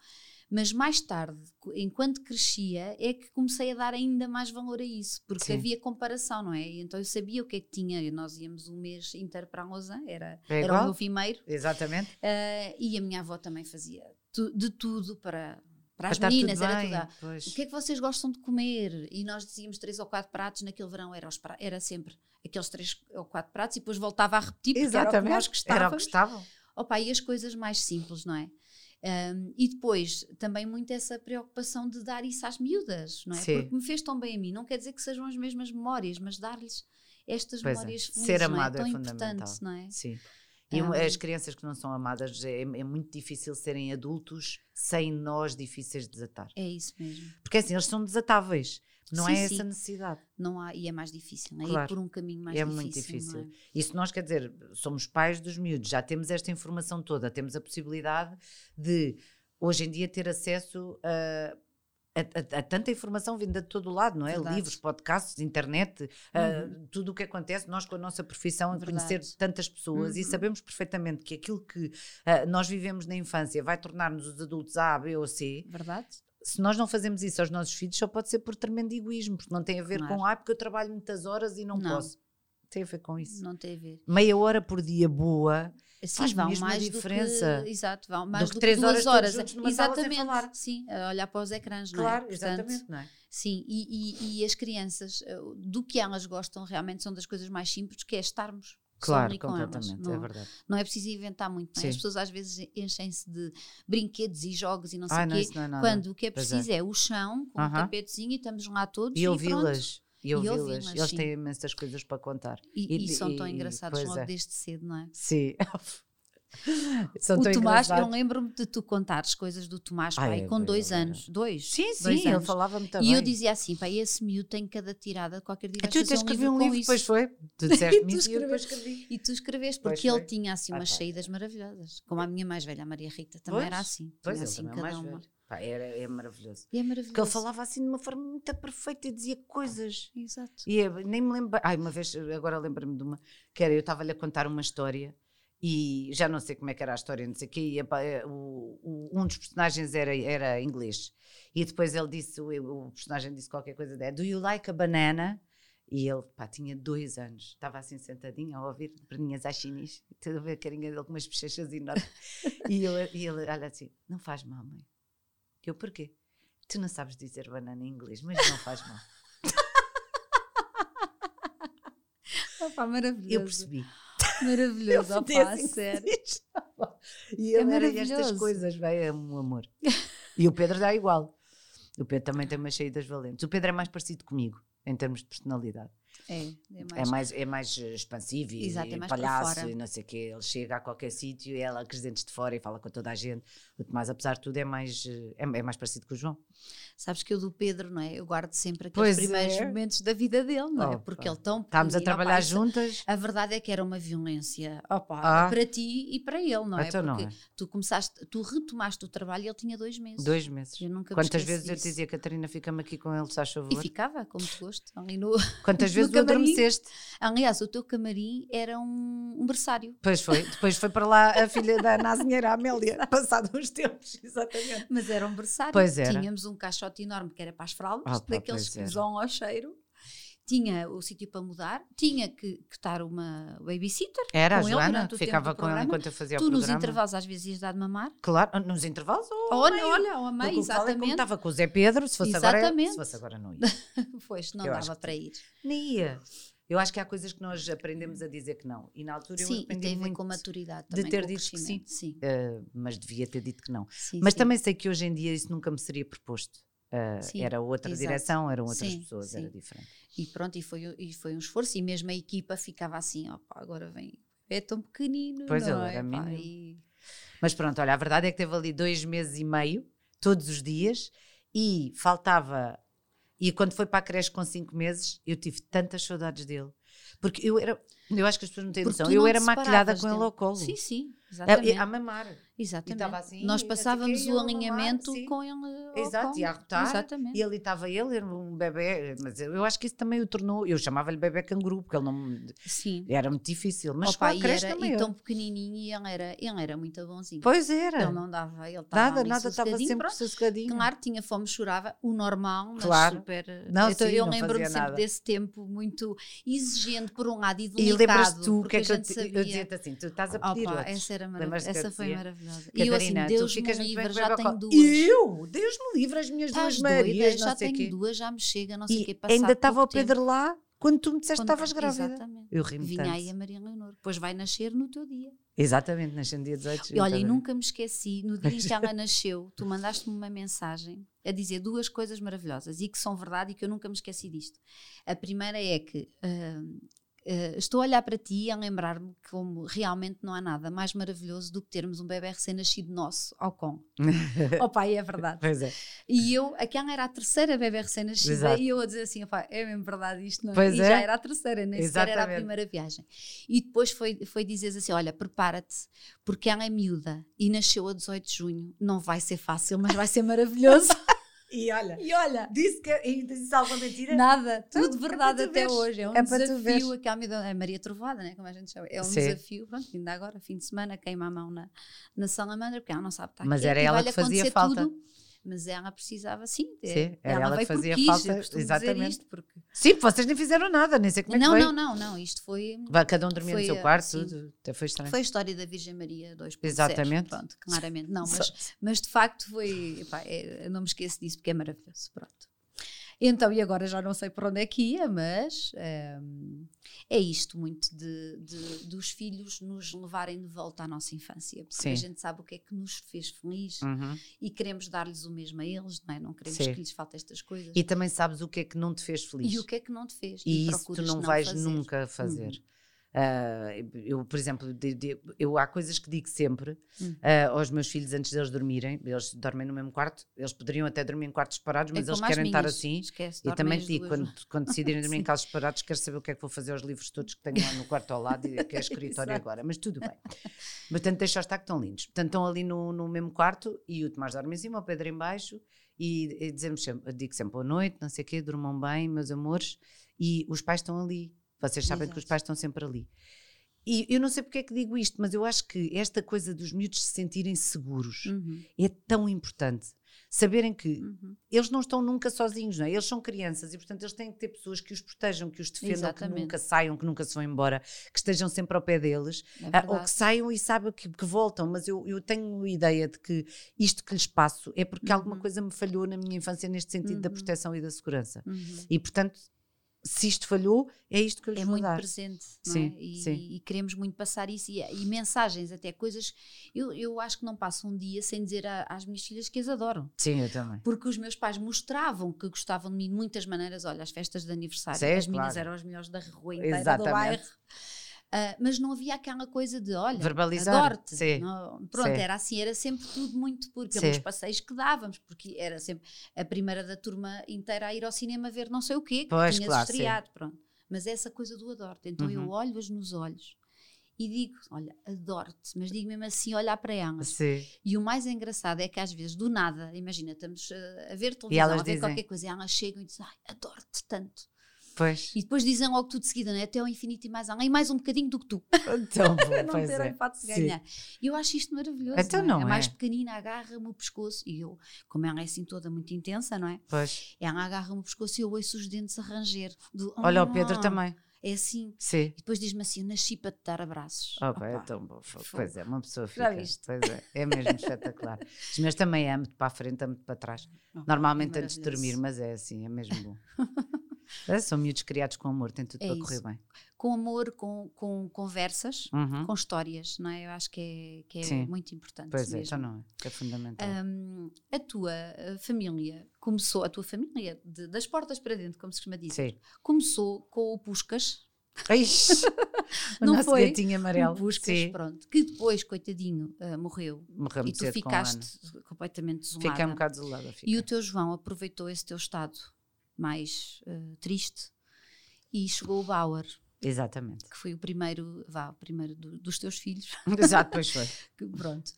Mas mais tarde, enquanto crescia, é que comecei a dar ainda mais valor a isso, porque Sim. havia comparação, não é? Então eu sabia o que é que tinha. Nós íamos um mês inteiro para a Lausanne, era, é era o meu primeiro.
Exatamente.
Uh, e a minha avó também fazia tu, de tudo para, para as meninas, era tudo. Ah, o que é que vocês gostam de comer? E nós dizíamos três ou quatro pratos, naquele verão era, os, era sempre aqueles três ou quatro pratos e depois voltava a repetir, porque Exatamente. era o que nós gostávamos. Era o que estavam. Opa, e as coisas mais simples, não é? Um, e depois, também muito essa preocupação de dar isso às miúdas, não é? Sim. Porque me fez tão bem a mim. Não quer dizer que sejam as mesmas memórias, mas dar-lhes estas pois é. memórias é. felizes, Ser amado é, é importante, não é?
Sim. E um, as crianças que não são amadas é, é, muito difícil serem adultos sem nós difíceis de desatar.
É isso mesmo.
Porque assim, eles são desatáveis. Não sim, é sim. essa necessidade.
Não há, e é mais difícil, não é? Claro. Ir por um caminho mais
é
difícil.
É muito difícil. É? Isso nós, quer dizer, somos pais dos miúdos, já temos esta informação toda, temos a possibilidade de, hoje em dia, ter acesso a. A, a, a, tanta informação vinda de todo lado, não é? Verdade. Livros, podcasts, internet, uhum. uh, tudo o que acontece, nós com a nossa profissão, a conhecer tantas pessoas uhum. e sabemos perfeitamente que aquilo que uh, nós vivemos na infância vai tornar-nos os adultos A, B ou C.
Verdade
se nós não fazemos isso aos nossos filhos, só pode ser por tremendo egoísmo, porque não tem a ver claro. com, ah, porque eu trabalho muitas horas e não, não, posso. Tem a ver com isso.
Não tem a ver.
Meia hora por dia boa Sim, faz vão mais diferença.
Que, exato, vão mais do que, três horas. horas. Exatamente, sim, a olhar para os ecrãs,
não
é?
Claro, exatamente, não é?
Sim, e, e, e, as crianças, eh, do que elas gostam realmente são das coisas mais simples, que é estarmos.
Claro,
ali com elas.
completamente,
Não,
é verdade.
não é preciso inventar muito. não é? As pessoas às vezes enchem-se de brinquedos e jogos e não sei o quê.
não é.
Quando o que é
é.
preciso é. o chão com um
Aham.
tapetezinho e estamos lá todos
E ouvi-las. E ouvi-las. Eles
sim.
têm imensas coisas para contar.
E,
E-
e são tão engraçados logo
é.
desde cedo, não é?
Sim. São
o Tomás, eu lembro-me de tu contares coisas do Tomás,
Ai,
pai,
é
com
bem,
dois
é bem.
anos. Dois?
Sim,
dois
sim, ele
anos.
falava-me também.
E eu dizia assim, pai, esse miúdo tem cada tirada, qualquer dia
Ah, tu
fazer
tens
um
escrevi
livro
um livro, depois foi. Tu disseste-me isso e depois escrevi.
E tu escreveste,
Pois
porque ele
foi.
tinha assim
Ah,
umas
pá.
saídas maravilhosas. Como a minha mais velha, a Maria Rita, também
Pois,
era assim.
Pois,
tinha
ele
assim
é
cada uma.
Pá, era, é maravilhoso.
E é maravilhoso.
Porque ele falava assim de uma forma muito perfeita e dizia coisas.
Exato.
E eu nem me lembro. Ai, uma vez, agora lembro-me de uma, que era eu estava-lhe a contar uma história e já não sei como é que era a história, não sei quê, e eh, o, um dos personagens era, era inglês. E depois ele disse, o, o personagem disse qualquer coisa de Do you like a banana? E ele, pá, tinha dois anos, estava assim sentadinho a ouvir perninhas à chinis, tudo a ver a carinha dele com umas bochechas enormes. e, eu, e ele olha assim: Não faz mal, mãe. Eu, porquê? Tu não sabes dizer banana em inglês, mas não faz mal.
Opa, maravilhoso.
Eu percebi.
Maravilhoso,
Eu
opa, a
assim,
sério.
E
É
ele era estas coisas, vai, é um amor. E o Pedro dá igual. O Pedro também tem umas saídas valentes. O Pedro é mais parecido comigo, em termos de personalidade.
É, é
É
mais.
mais, é mais eh, expansivo e,
é
e palhaço e não sei o quê. Ele chega a qualquer sítio e ela com os dentes de fora e fala com toda a gente. O Tomás, apesar de tudo, é mais, eh, é, é mais parecido com o João.
Sabes que eu do Pedro, não é? Eu guardo sempre aqueles
Pois
primeiros
é.
momentos da vida dele, não é?
Opa.
Porque ele tão
Estávamos a
opa,
trabalhar
isso-
juntas.
A verdade é que era uma violência opa,
Ah.
para ti e para ele, não é?
Então não
Porque
é.
tu começaste, tu retomaste o trabalho e ele tinha dois meses.
Dois meses.
Eu nunca
Quantas vezes eu
disso.
dizia, Catarina, fica-me aqui com ele, se faz favor?
E ficava, com muito gosto, ali no...
Quantas vezes
camarim.
adormeceste?
Aliás, o teu camarim era um, um berçário.
Pois foi. Depois foi para lá a filha da Nazinheira, a Amélia, passado uns tempos, exatamente.
Mas era um berçário.
Pois era.
Tínhamos um caixote enorme que era para as fraldas,
Ah,
daqueles que usam ao cheiro. Tinha o sítio para mudar, tinha que, que estar uma babysitter.
Era a Joana,
tempo
ficava com ele
programa.
enquanto eu fazia
Tu
o
nos
programa.
intervalos às vezes ias dar de mamar.
Claro, nos intervalos ou ao
Olha, olha, ao
Porque
meio,
o que falo é como
exatamente.
estava com o Zé Pedro, se fosse, agora,
Exatamente.
se fosse agora não ia.
Pois, não
Eu
dava
que
para ir.
Nem ia. Eu acho que há coisas que nós aprendemos a dizer que não. E na altura eu
Sim, e
aprendi
a
muito,
com maturidade
de
também.
ter
com o
dito que sim.
sim.
eh, mas devia ter dito que não.
sim,
Mas
sim.
também sei que hoje em dia isso nunca me seria proposto.
Sim,
era outra
exato.
direção, eram outras pessoas, era diferente.
E pronto, e foi, e foi um esforço. E mesmo a equipa ficava assim: opa, agora vem. É tão pequenino.
Pois,
não
ele
é?
era
Pá, e-
Mas pronto, olha, a verdade é que teve ali dois meses e meio, todos os dias, e faltava. E quando foi para a creche com cinco meses, eu tive tantas saudades dele. Porque eu era. Eu acho que as pessoas não têm noção. Eu
não
era maquilhada com ele ao colo.
Sim, sim,
A,
exatamente.
a mamar.
Exatamente.
assim,
Nós passávamos o alinhamento com ele.
Exato, e a arrotar.
Exatamente.
E ali estava ele, era um bebê. Mas eu acho que isso também o tornou. Eu chamava-lhe bebê canguru, porque ele não.
Sim.
Era muito difícil. Mas
Opa, e,
creche
era,
também.
e tão pequenininho e ele era, ele era muito bonzinho.
Pois era.
Ele não dava, ele estava
nada, nada, estava sempre
pronto.
sossegadinho.
Claro, tinha fome, chorava, o normal, mas
Claro.
super.
Não,
então,
sim,
eu lembro-me sempre
nada.
desse tempo muito exigente por um lado e
E
delicado.
lembras-te tu o que é que eu, te-
sabia.
eu dizia-te assim: tu estás a pedir
Opa, essa era Essa foi
dizia?
maravilhosa. E eu assim, Deus
tu ficas
me livre, já tenho duas.
Eu? Deus me livre, as minhas
Estás
duas Marias,
Já tenho
quê.
duas, já me chega, não sei o quê.
E ainda estava o
pouco tempo.
Pedro lá quando tu me disseste que estavas grávida.
Exatamente.
Eu ri-me
Vinha
tanto.
aí a Maria Leonor. Depois vai nascer no teu dia.
Exatamente, nasceu no dia 18
E olha, e
exatamente.
nunca me esqueci, no dia em que ela nasceu, tu mandaste-me uma mensagem a dizer duas coisas maravilhosas e que são verdade e que eu nunca me esqueci disto. A primeira é que ah, ah, estou a olhar para ti e a lembrar-me como realmente não há nada mais maravilhoso do que termos um bebê recém-nascido nosso ao com. oh pai, é verdade.
Pois é.
E eu, aquela era a terceira bebê recém-nascida e eu a dizer assim, opá, é mesmo verdade isto, não é?
Pois
e
é.
já era a terceira, nem sequer era a primeira viagem. E depois foi, foi dizer assim, olha, prepara-te, porque ela é miúda e nasceu a 18 de junho, não vai ser fácil, mas vai ser maravilhoso.
E olha,
e olha,
disse que e disse alguma mentira?
nada, tudo
Não, é
verdade
para tu
até
veres.
hoje, é um
É
desafio, me deu- é Maria Trovada, né, como a gente chama, é um
Sim.
desafio, pronto, ainda agora, fim de semana, queima a mão na, na salamandra, porque ela não sabe estar
Mas
quieta
era ela que fazia falta.
tudo. Mas ela precisava, sim, de-
Sim, era ela que
veio
fazia falta, exatamente.
isto, porque...
Sim, vocês nem fizeram nada, nem sei como é
não,
que
não,
veio.
não, não, isto foi,
cada um dormir no
Foi,
seu
ah,
quarto,
sim.
tudo. Até foi estranho.
foi a história da Virgem Maria 2.0.
Exatamente.
Pronto, claramente. Não, mas, mas de facto foi. epá, é, eu não me esqueço disso porque é maravilhoso. Pronto. Então, e agora já não sei por onde é que ia, mas ehm, é isto muito de, de, dos filhos nos levarem de volta à nossa infância, porque
Sim.
a gente sabe o que é que nos fez feliz
Uhum.
e queremos dar-lhes o mesmo a eles, não é? Não queremos
Sim.
que lhes falte estas coisas.
E também sabes o que é que não te fez feliz.
E o que é que não te fez?
E isso tu
procuras
não vais
fazer.
nunca fazer.
Uhum.
Ah, eu, por exemplo, de- de- eu, há coisas que digo sempre
Hum.
ah, aos meus filhos antes deles dormirem. Eles dormem no mesmo quarto, eles poderiam até dormir em quartos separados, mas
É
eles querem estar assim.
esquece,
E também digo, quando, quando decidirem dormir em casos separados, quero saber o que é que vou fazer aos livros todos que tenho lá no quarto ao lado e que é escritório agora, mas tudo bem. Portanto, deixa estar que estão lindos. Portanto, estão ali no, no mesmo quarto e o Tomás dorme em cima, o Pedro em baixo e, e dizemos sempre, digo sempre boa noite, não sei o quê, durmam bem, meus amores, e os pais estão ali. Vocês sabem que os
Exato.
pais estão sempre ali. E eu não sei porque é que digo isto, mas eu acho que esta coisa dos miúdos se sentirem seguros
Uhum,
é tão importante. Saberem que
uhum.
eles não estão nunca sozinhos, não é? Eles são crianças e, portanto, eles têm que ter pessoas que os protejam, que os defendam,
Exatamente.
que nunca saiam, que nunca se vão embora, que estejam sempre ao pé deles,
É
ah, ou que saiam e saibam que, que voltam. Mas eu, eu tenho a ideia de que isto que lhes passo é porque alguma
Uhum.
coisa me falhou na minha infância neste sentido da
Uhum.
proteção e da segurança.
Uhum.
E, portanto, se isto falhou, é isto que eu lhes
é
vou
muito
dar.
presente, não
Sim,
é? E,
sim.
e queremos muito passar isso e, e mensagens, até coisas. Eu, eu acho que não passa um dia sem dizer a- às minhas filhas que as adoram.
Sim, eu também.
Porque os meus pais mostravam que gostavam de mim de muitas maneiras. Olha, as festas de aniversário,
Sim,
as minhas
claro.
eram as melhores da rua inteira do
Exatamente.
bairro. Ah, mas não havia aquela coisa de, olha, adoro-te. Pronto,
Sim.
era assim, era sempre tudo muito por
Sim.
pelos passeios que dávamos, porque era sempre a primeira da turma inteira a ir ao cinema ver não sei o quê, que
Pois,
tinha
claro,
estreado, pronto. Mas essa coisa do adoro-te. Então eu
Uhum.
olho-as nos olhos e digo, olha, adoro-te, mas digo mesmo assim, olhar para elas.
Sim.
E o mais engraçado é que às vezes, do nada, imagina, estamos eh, a ver televisão, a ver
dizem-
qualquer coisa, e elas chegam e dizem, ai, adoro-te tanto.
Pois.
E depois dizem logo tudo de seguida, né? até ao infinito e mais além, mais um bocadinho do que tu.
Tão bom,
não
pois
ter
é.
hipótese de ganhar. E eu acho isto maravilhoso.
Então
não é?
não
mais
é?
pequenina agarra-me o pescoço e eu, como ela é assim toda muito intensa, não é?
Pois.
Ela agarra-me o pescoço e eu ouço os dentes a ranger. Do,
Olha, o Pedro
"Ah",
também.
É assim.
Sim.
E depois diz-me assim: eu nasci para te dar abraços.
Oh, pá, é
Opa.
tão bom. fogo. Pois é, uma pessoa
Já
fica.
viste?
Pois é, é mesmo espetacular. Os meus também amo-te para a frente, amo-te para trás.
Oh,
Normalmente
é
antes de dormir, mas é assim, é mesmo bom. É, são miúdos criados com amor, tem tudo
É
para correr
isso.
bem.
Com amor, com, com conversas,
Uhum.
com histórias, não é? Eu acho que é, que é
Sim.
muito importante.
Pois é,
mesmo.
então não é, que é fundamental.
Hum, a tua família começou, a tua família, de- das portas para dentro, como se costuma dizer,
Sim.
começou com o Puscas,
Ixi, o
Não
nosso
foi?
gatinho amarelo.
o Puscas,
Sim.
pronto, que depois, coitadinho, eh, morreu.
Morreu
e tu
um
ficaste completamente desolada.
Fiquei um bocado desolada.
E
fiquei.
o teu João aproveitou esse teu estado mais eh, triste e chegou o Bauer,
Exatamente.
que foi o primeiro, vá, o primeiro do- dos teus filhos.
Exato, pois foi.
que- pronto.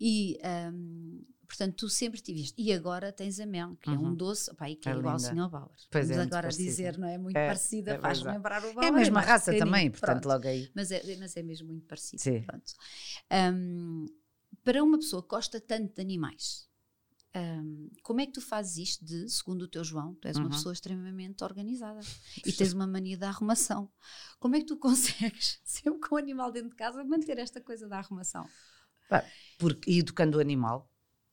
E, hum, portanto, tu sempre tiveste. E agora tens a Mel, que é um
Uhum.
doce, opá, e que é,
É
igual ao
linda.
Sr. Bauer.
Pois é,
Vamos
muito
agora
parecida.
dizer, não é? Muito
É,
parecida,
é
faz lembrar o Bauer.
É a mesma raça também, portanto,
pronto.
logo aí.
Mas é, mas é mesmo muito parecido.
Sim.
Pronto. Hum, para uma pessoa que gosta tanto de animais, hum, como é que tu fazes isto de, segundo o teu João, tu és uma
Uhum.
pessoa extremamente organizada e tens uma mania da arrumação. Como é que tu consegues, sempre com o animal dentro de casa, manter esta coisa da arrumação?
Porque, e educando o animal,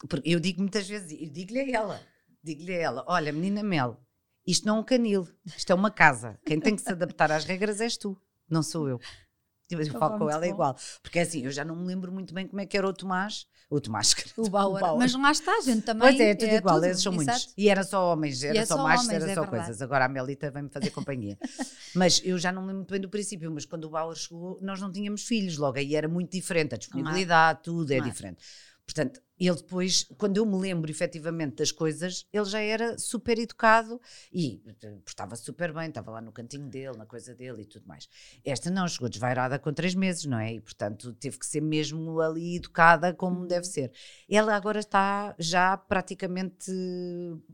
porque eu digo muitas vezes, eu digo-lhe a ela, digo-lhe a ela, olha, menina Mel, isto não é um canil, isto é uma casa. Quem tem que se adaptar às regras és tu, não sou eu. Eu
Opa,
falo com ela
bom.
igual. Porque é assim, eu já não me lembro muito bem como é que era o Tomás. O Tomás,
O Bauer. Mas lá está, a gente também.
Pois é, é tudo igual,
tudo,
eles são
exato.
muitos. E era só homens, era
é
só
só
machos,
homens,
era
é
só
verdade.
coisas. Agora a Melita vem-me fazer companhia. mas eu já não me lembro muito bem do princípio, mas quando o Bauer chegou, nós não tínhamos filhos, logo aí era muito diferente, a disponibilidade, tudo é diferente. Portanto, ele depois, quando eu me lembro efetivamente das coisas, ele já era super educado e eh, portava super bem, estava lá no cantinho dele, na coisa dele e tudo mais. Esta não, chegou desvairada com três meses, não é? E portanto teve que ser mesmo ali educada como
Uhum.
deve ser. Ela agora está já praticamente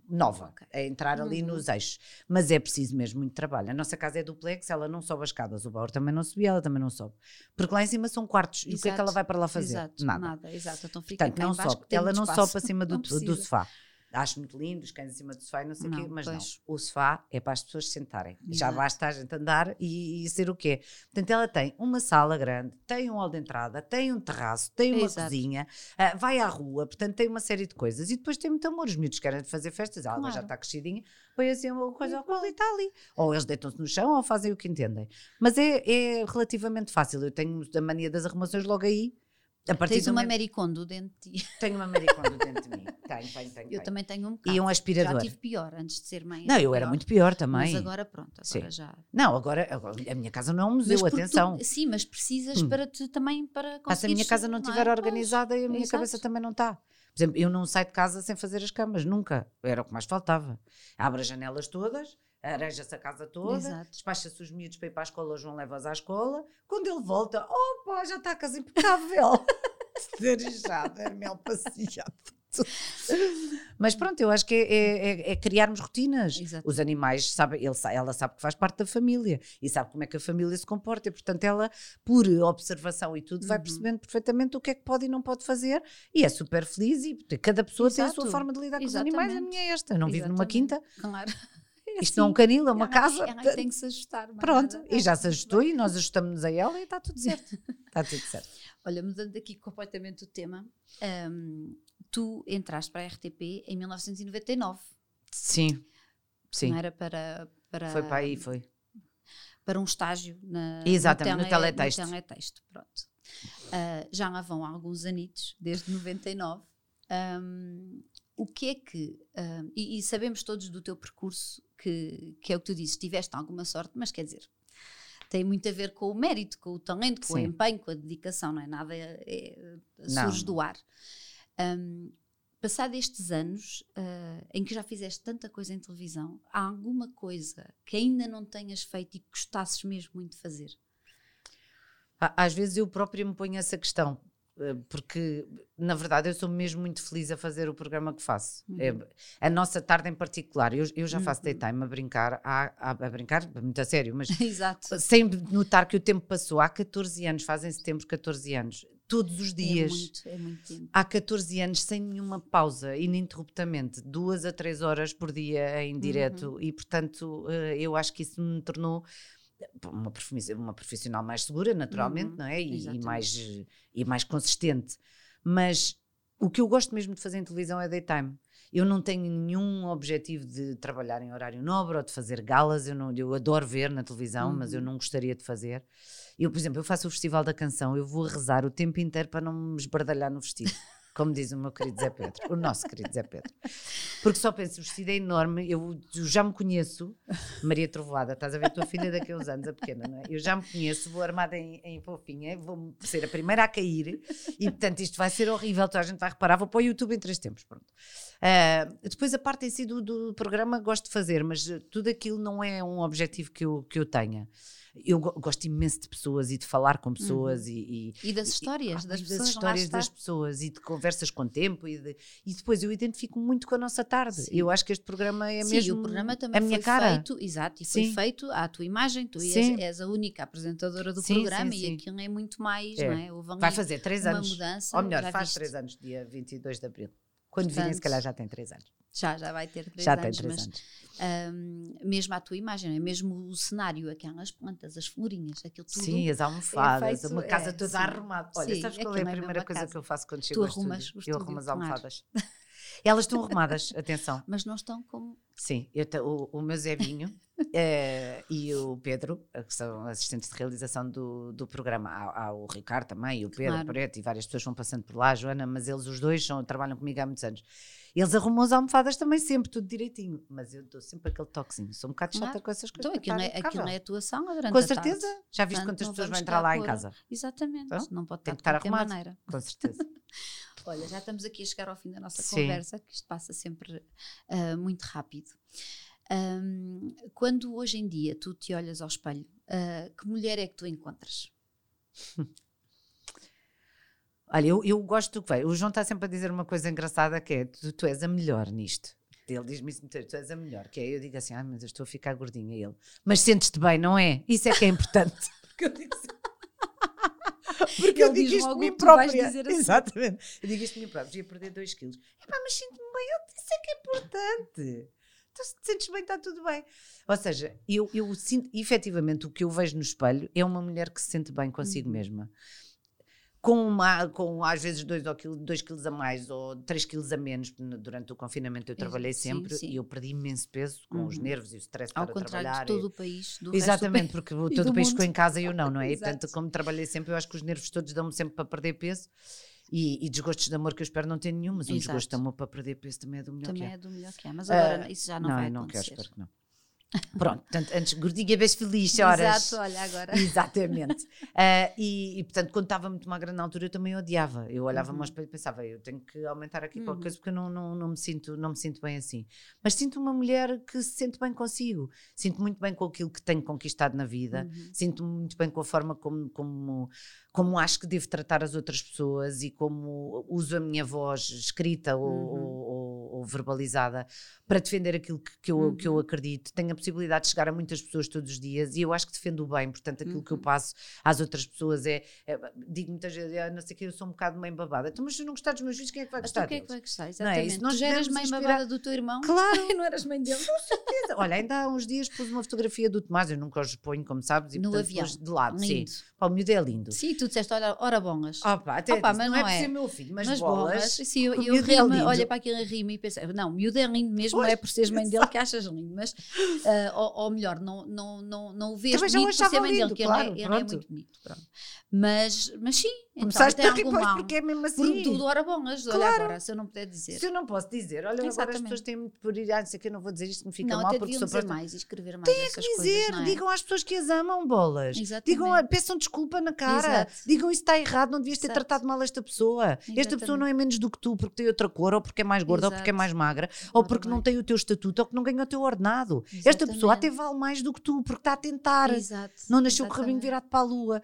nova, a entrar ali
Uhum.
nos eixos. Mas é preciso mesmo muito trabalho. A nossa casa é duplex, ela não sobe as escadas, o Bauer também não subia, ela também não sobe. Porque lá em cima são quartos. E o que é que ela vai para lá fazer?
Exato,
nada.
nada, exato. Então fica
Portanto, não sobe.
Tem
Ela não
espaço.
sobe acima do, do sofá. Acho muito lindo, os cães em cima do sofá e não sei o quê, mas
pois.
não. O sofá é para as pessoas se sentarem. Já
Exato.
basta a gente andar e, e ser o quê? Portanto, ela tem uma sala grande, tem um hall de entrada, tem um terraço, tem uma
Exato.
cozinha, ah, vai à rua, portanto, tem uma série de coisas. E depois tem muito amor. Os miúdos querem fazer festas, ela agora já
Claro.
está crescidinha, põe assim uma coisa ao colo e está ali. Ou eles deitam-se no chão ou fazem o que entendem. Mas é, é relativamente fácil. Eu tenho a mania das arrumações logo aí. A partir
Tens uma
momento-
dentro de ti.
Tenho uma maricona dentro de mim. Tenho, tenho, tenho.
Eu
tenho.
também tenho um bocado.
E um aspirador.
Já tive pior antes de ser mãe.
Não, eu era
pior.
muito pior também.
Mas agora pronto, agora
Sim.
já.
Não, agora, agora a minha casa não é um museu,
porque tu-
atenção.
sim, mas precisas
Hum.
para te também para
Ah, se a minha casa não
é?
estiver
Pois,
organizada, a minha
exato.
cabeça também não está. Por exemplo, eu não saio de casa sem fazer as camas, nunca. Era o que mais faltava. Abre as janelas todas, areja-se a casa toda,
Exato.
despacha-se os miúdos para ir para a escola, o João leva-os à escola. Quando ele volta, opa, já está a casa impecável. Derejada, Hermel passeado. Mas pronto, eu acho que é, é- é- é criarmos rotinas.
Exato.
Os animais, sabe, ele, ela sabe que faz parte da família e sabe como é que a família se comporta. E, portanto, ela, por observação e tudo, vai
Uhum.
percebendo perfeitamente o que é que pode e não pode fazer e é super feliz. E cada pessoa tem a sua
Exato.
forma de lidar com os animais. A
Exatamente.
minha é esta. Eu não vivo numa
Exatamente.
quinta.
Claro.
Isto não é um canil, é uma
Ela-
casa.
ela tem que se ajustar.
Pronto,
nada.
e já se ajustou e nós ajustamos-nos a ela e está tudo certo. Está tudo certo.
Olha, mudando aqui completamente o tema, hum, tu entraste para a RTP em 1999,
Sim, sim.
não era para, para,
Foi para aí, foi.
para um estágio na,
Exatamente, no
tele-
teletexto.
no teletexto, pronto. Ah, já lá vão alguns anitos, desde 99. Hum, o que é que, hum, e, e sabemos todos do teu percurso, que, que é o que tu dizes, tiveste alguma sorte, mas quer dizer, tem muito a ver com o mérito, com o talento, com o
Sim.
empenho, com a dedicação, não é? Nada é, é- surge do ar. Hum, passado estes anos ah, em que já fizeste tanta coisa em televisão, há alguma coisa que ainda não tenhas feito e que gostasses mesmo muito de fazer?
Às vezes eu própria me ponho essa questão, porque na verdade eu sou mesmo muito feliz a fazer o programa que faço.
Uhum.
É, a nossa tarde em particular, eu, eu já faço
Uhum.
daytime a brincar, a, a, a brincar, muito a sério, mas sem notar que o tempo passou. Há 14 anos, fazem setembro 14 anos, todos os dias.
É muito, é muito tempo.
Há 14 anos, sem nenhuma pausa, ininterruptamente, duas a três horas por dia em direto,
Uhum.
e portanto eh, eu acho que isso me tornou uma uma profissional mais segura, naturalmente,
Uhum,
não é? E, e mais, e mais consistente. Mas o que eu gosto mesmo de fazer em televisão é daytime. Eu não tenho nenhum objetivo de trabalhar em horário nobre ou de fazer galas. Eu, não, eu adoro ver na televisão, mas eu
Uhum.
não gostaria de fazer. Eu, por exemplo, eu faço o Festival da Canção, eu vou rezar o tempo inteiro para não me esbardalhar no vestido. Como diz o meu querido Zé Pedro, o nosso querido Zé Pedro. Porque só penso, o vestido é enorme, eu, eu já me conheço, Maria Trovoada, estás a ver tua filha uns anos, a pequena, não é? Eu já me conheço, vou armada em, em fofinha, vou ser a primeira a cair e, portanto, isto vai ser horrível, toda a gente vai reparar, vou para o YouTube em três tempos, pronto. Ah, depois, a parte em si do, do programa, gosto de fazer, mas tudo aquilo não é um objetivo que eu, que eu tenha. Eu go- gosto imenso de pessoas e de falar com pessoas e- e,
E das histórias
ah,
das
e
pessoas. lá
histórias
está.
das pessoas e de conversas com o tempo e, de- e depois eu identifico muito com a nossa tarde.
Sim.
Eu acho que este programa é
Sim,
mesmo
o programa também
a minha
foi
cara.
feito, exato, e foi
Sim.
feito à tua imagem, tu és, és a única apresentadora do programa e aquilo é muito mais,
É.
não é? Houve
Vai fazer três
uma
anos.
mudança.
Ou melhor, faz
viste.
três anos, dia 22 de abril. Quando virem, se calhar já tem três anos.
Já, já vai ter três
já
anos,
tem três
mas
anos.
hum, mesmo a tua imagem, é? mesmo o cenário, aquelas plantas, as florinhas, aquilo tudo.
Sim, as almofadas,
feito-
uma casa
é,
toda
sim.
arrumada. Olha,
Sim,
sabes
é
qual é a
é
primeira coisa
casa.
que eu faço quando
Tu
chego ao
arrumas
Eu arrumo as almofadas. Elas estão arrumadas, atenção.
Mas não estão como.
Sim, eu te- o, o meu Zevinho eh, e o Pedro, eh, que são assistentes de realização do, do programa, há, há o Ricardo também, e o Pedro,
Claro.
Preto, e várias pessoas vão passando por lá, a Joana, mas eles os dois são, trabalham comigo há muitos anos. Eles arrumam as almofadas também sempre, tudo direitinho, mas eu dou sempre aquele toquezinho, sou um bocado chata
Claro.
com essas coisas.
Então aquilo,
estar
é, aquilo
impecável.
é atuação durante
Com
a tarde.
certeza, já viste
Portanto,
quantas
não
pessoas vão entrar lá em casa?
Exatamente,
Então,
não pode estar de
estar
qualquer
arrumado.
maneira.
Com certeza.
Olha, já estamos aqui a chegar ao fim da nossa
Sim.
conversa, que isto passa sempre ah, muito rápido. Ahm, quando hoje em dia tu te olhas ao espelho, ah, que mulher é que tu encontras?
Olha, eu, eu gosto do que veio. O João está sempre a dizer uma coisa engraçada que é: tu, tu és a melhor nisto. Ele diz-me isso muito, vezes, tu és a melhor. Que é, eu digo assim, ah, mas eu estou a ficar gordinha. Ele, mas sentes-te bem, não é? Isso é que é importante. Porque eu digo assim, Porque eu digo isto de mim própria. Assim. Exatamente. Eu digo isto de mim própria. Ia perder 2 quilos. Epá, mas sinto-me bem. Eu, isso é que é importante. Se te sentes bem, está tudo bem. Ou seja, eu, eu sinto, efetivamente, o que eu vejo no espelho é uma mulher que se sente bem consigo uhum. mesma com, uma, com às vezes 2 dois quilos a mais ou 3 quilos a menos. Durante o confinamento eu trabalhei sim, sempre sim. e eu perdi imenso peso com uhum. os nervos e o stress
Ao
para trabalhar.
De todo e... o país.
Exatamente, porque todo o país ficou em casa e eu não, não é? e portanto, como trabalhei sempre, eu acho que os nervos todos dão-me sempre para perder peso. E, e, desgostos de amor que eu espero não ter nenhum, mas Exato. um desgosto de amor para perder peso também é do melhor
também
que é.
Também é do melhor que é, mas agora uh, isso já não, não vai
não
acontecer.
Não, quero, espero que não. Pronto, portanto, antes gordinha, bem feliz, horas.
Exato, olha agora.
Exatamente. Uh, e, e, portanto, quando estava muito magra na altura, eu também odiava. Eu olhava-me uhum. ao espelho e pensava, eu tenho que aumentar aqui uhum. qualquer coisa porque eu não, não, não, me sinto, não me sinto bem assim. Mas sinto uma mulher que se sente bem consigo. Sinto muito bem com aquilo que tenho conquistado na vida. Uhum. Sinto muito bem com a forma como, como, como acho que devo tratar as outras pessoas e como uso a minha voz escrita ou, uhum. ou, ou verbalizada para defender aquilo que, que, eu, uhum. que eu acredito. Tenho a possibilidade de chegar a muitas pessoas todos os dias e eu acho que defendo o bem, portanto, aquilo uhum. que eu uhum. passo às outras pessoas é, é digo muitas vezes, ah, não sei que eu sou um bocado mãe babada. Então, mas se não gostar dos meus filhos, quem é que vai gostar?
Então, quem é que vai gostar? Exatamente. Não é? Nós tu já eras mãe inspirar... babada do teu irmão?
Claro.
não eras mãe dele?
Com certeza. Olha, ainda há uns dias pus uma fotografia do Tomás, eu nunca os ponho, como sabes, e
no
portanto,
avião.
de lado.
Lindo.
Sim. Pá, o miúdo é lindo.
Sim, tu disseste, olha, ora bongas.
Opa, até Opa, mas não, não é, é por ser meu filho, mas, mas bolas. bolas.
Sim, eu, eu rima, é olha para aquilo rima e penso, não, miúdo é lindo mesmo, pois, é por seres mãe dele que achas lindo, mas, uh, ou, ou, melhor, não, não, não, não o vês Também bonito por ser mãe lindo, dele, que claro, ele, é, ele é muito bonito. Pronto. Mas, mas sim, então,
Começaste a rir, pois, porque é mesmo assim. Por
tudo, ora bongas, claro. olha agora, se eu não puder dizer.
Se eu não posso dizer, olha, Exatamente. agora as pessoas têm muito por ir, ah, sei que eu não vou dizer isto, me fica
não,
mal,
porque sou dizer mais e escrever mais
Tem que dizer,
coisas, é?
digam às pessoas que as amam, bolas. Exatamente. Digam, peçam desculpa na cara. Exato. Digam isso está errado, não devias ter Exato. tratado mal esta pessoa. Exatamente. Esta pessoa não é menos do que tu porque tem outra cor, ou porque é mais gorda, Exato. ou porque é mais magra, ou porque não tem o teu estatuto, ou que não ganha o teu ordenado. Esta pessoa até vale mais do que tu, porque está a tentar. Não nasceu com o rabinho virado para a lua.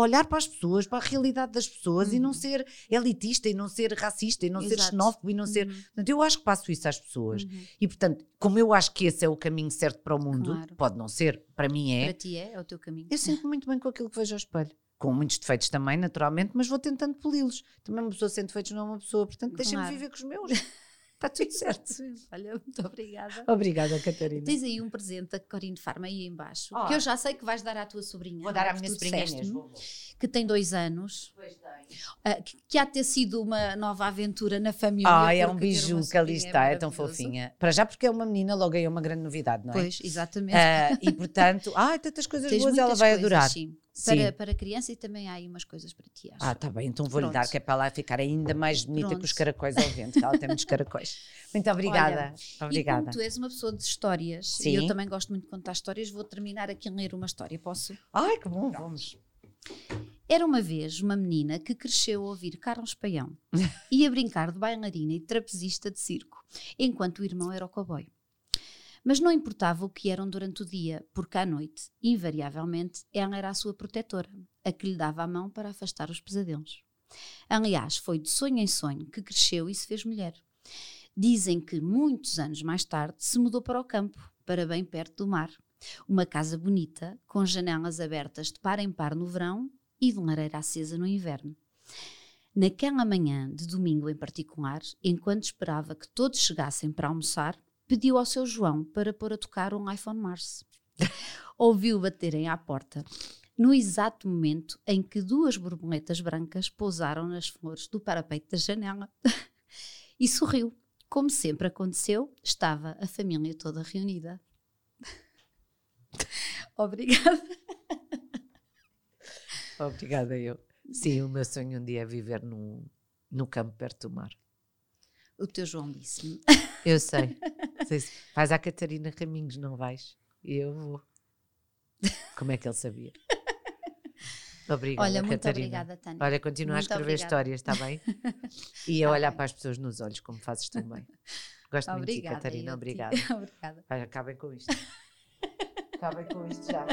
Olhar para as pessoas, para a realidade das pessoas uhum. e não uhum. ser elitista, e não ser racista, e não ser xenófobo, e não ser. Uhum. Portanto, eu acho que passo isso às pessoas. Uhum. E, portanto, como eu acho que esse é o caminho certo para o mundo, claro. pode não ser, para mim é.
Para ti é, é o teu caminho.
Eu sinto muito bem com aquilo que vejo ao espelho com muitos defeitos também, naturalmente, mas vou tentando poli-los. Também uma pessoa sem defeitos não é uma pessoa, portanto, claro. deixa-me viver com os meus. Está tudo certo.
Olha, muito obrigada.
Obrigada, Catarina.
Tens aí um presente da Corine Farma aí embaixo, oh. que eu já sei que vais dar à tua sobrinha.
Vou dar à minha sobrinha mesmo.
Que tem dois anos.
Pois tem.
Uh, que, que, há de ter sido uma nova aventura na família.
Ah, é um biju que ali está, é, é, tão fofinha. Para já porque é uma menina, logo aí é uma grande novidade, não é?
Pois, exatamente.
Uh, e portanto, ah, tantas coisas Tens boas ela vai coisas, adorar.
Sim para, para criança e também há aí umas coisas para ti. Acho.
Ah, tá bem, então vou-lhe dar, que é para lá ficar ainda mais bonita Pronto. que os caracóis ao vento, que ela tem muitos caracóis. Muito obrigada. Olha, obrigada. E
como tu és uma pessoa de histórias, Sim. e eu também gosto muito de contar histórias, vou terminar aqui a ler uma história, posso?
Ai, que bom, vamos.
Era uma vez uma menina que cresceu a ouvir Carlos Paião e a brincar de bailarina e trapezista de circo, enquanto o irmão era o cowboy. Mas não importava o que eram durante o dia, porque à noite, invariavelmente, ela era a sua protetora, a que lhe dava a mão para afastar os pesadelos. Aliás, foi de sonho em sonho que cresceu e se fez mulher. Dizem que muitos anos mais tarde se mudou para o campo, para bem perto do mar. Uma casa bonita, com janelas abertas de par em par no verão e de lareira acesa no inverno. Naquela manhã de domingo em particular, enquanto esperava que todos chegassem para almoçar, pediu ao seu João para pôr a tocar um iPhone Mars. Ouviu baterem à porta no exato momento em que duas borboletas brancas pousaram nas flores do parapeito da janela. e sorriu. Como sempre aconteceu, estava a família toda reunida. Obrigada.
Obrigada, eu. Sim, o meu sonho um dia é viver no, no campo perto do mar.
O teu João disse-me.
Eu sei. Vais à Catarina Raminhos, não vais? E eu vou. Como é que ele sabia? Obrigada,
Olha,
muito
Catarina. obrigada, Tânia.
Olha, continua muito a escrever obrigada. histórias, está bem? E a tá olhar bem. para as pessoas nos olhos, como fazes também. Gosto obrigada, muito de ti, Catarina. Obrigada.
obrigada.
Vai, acabem com isto. acabem com isto já,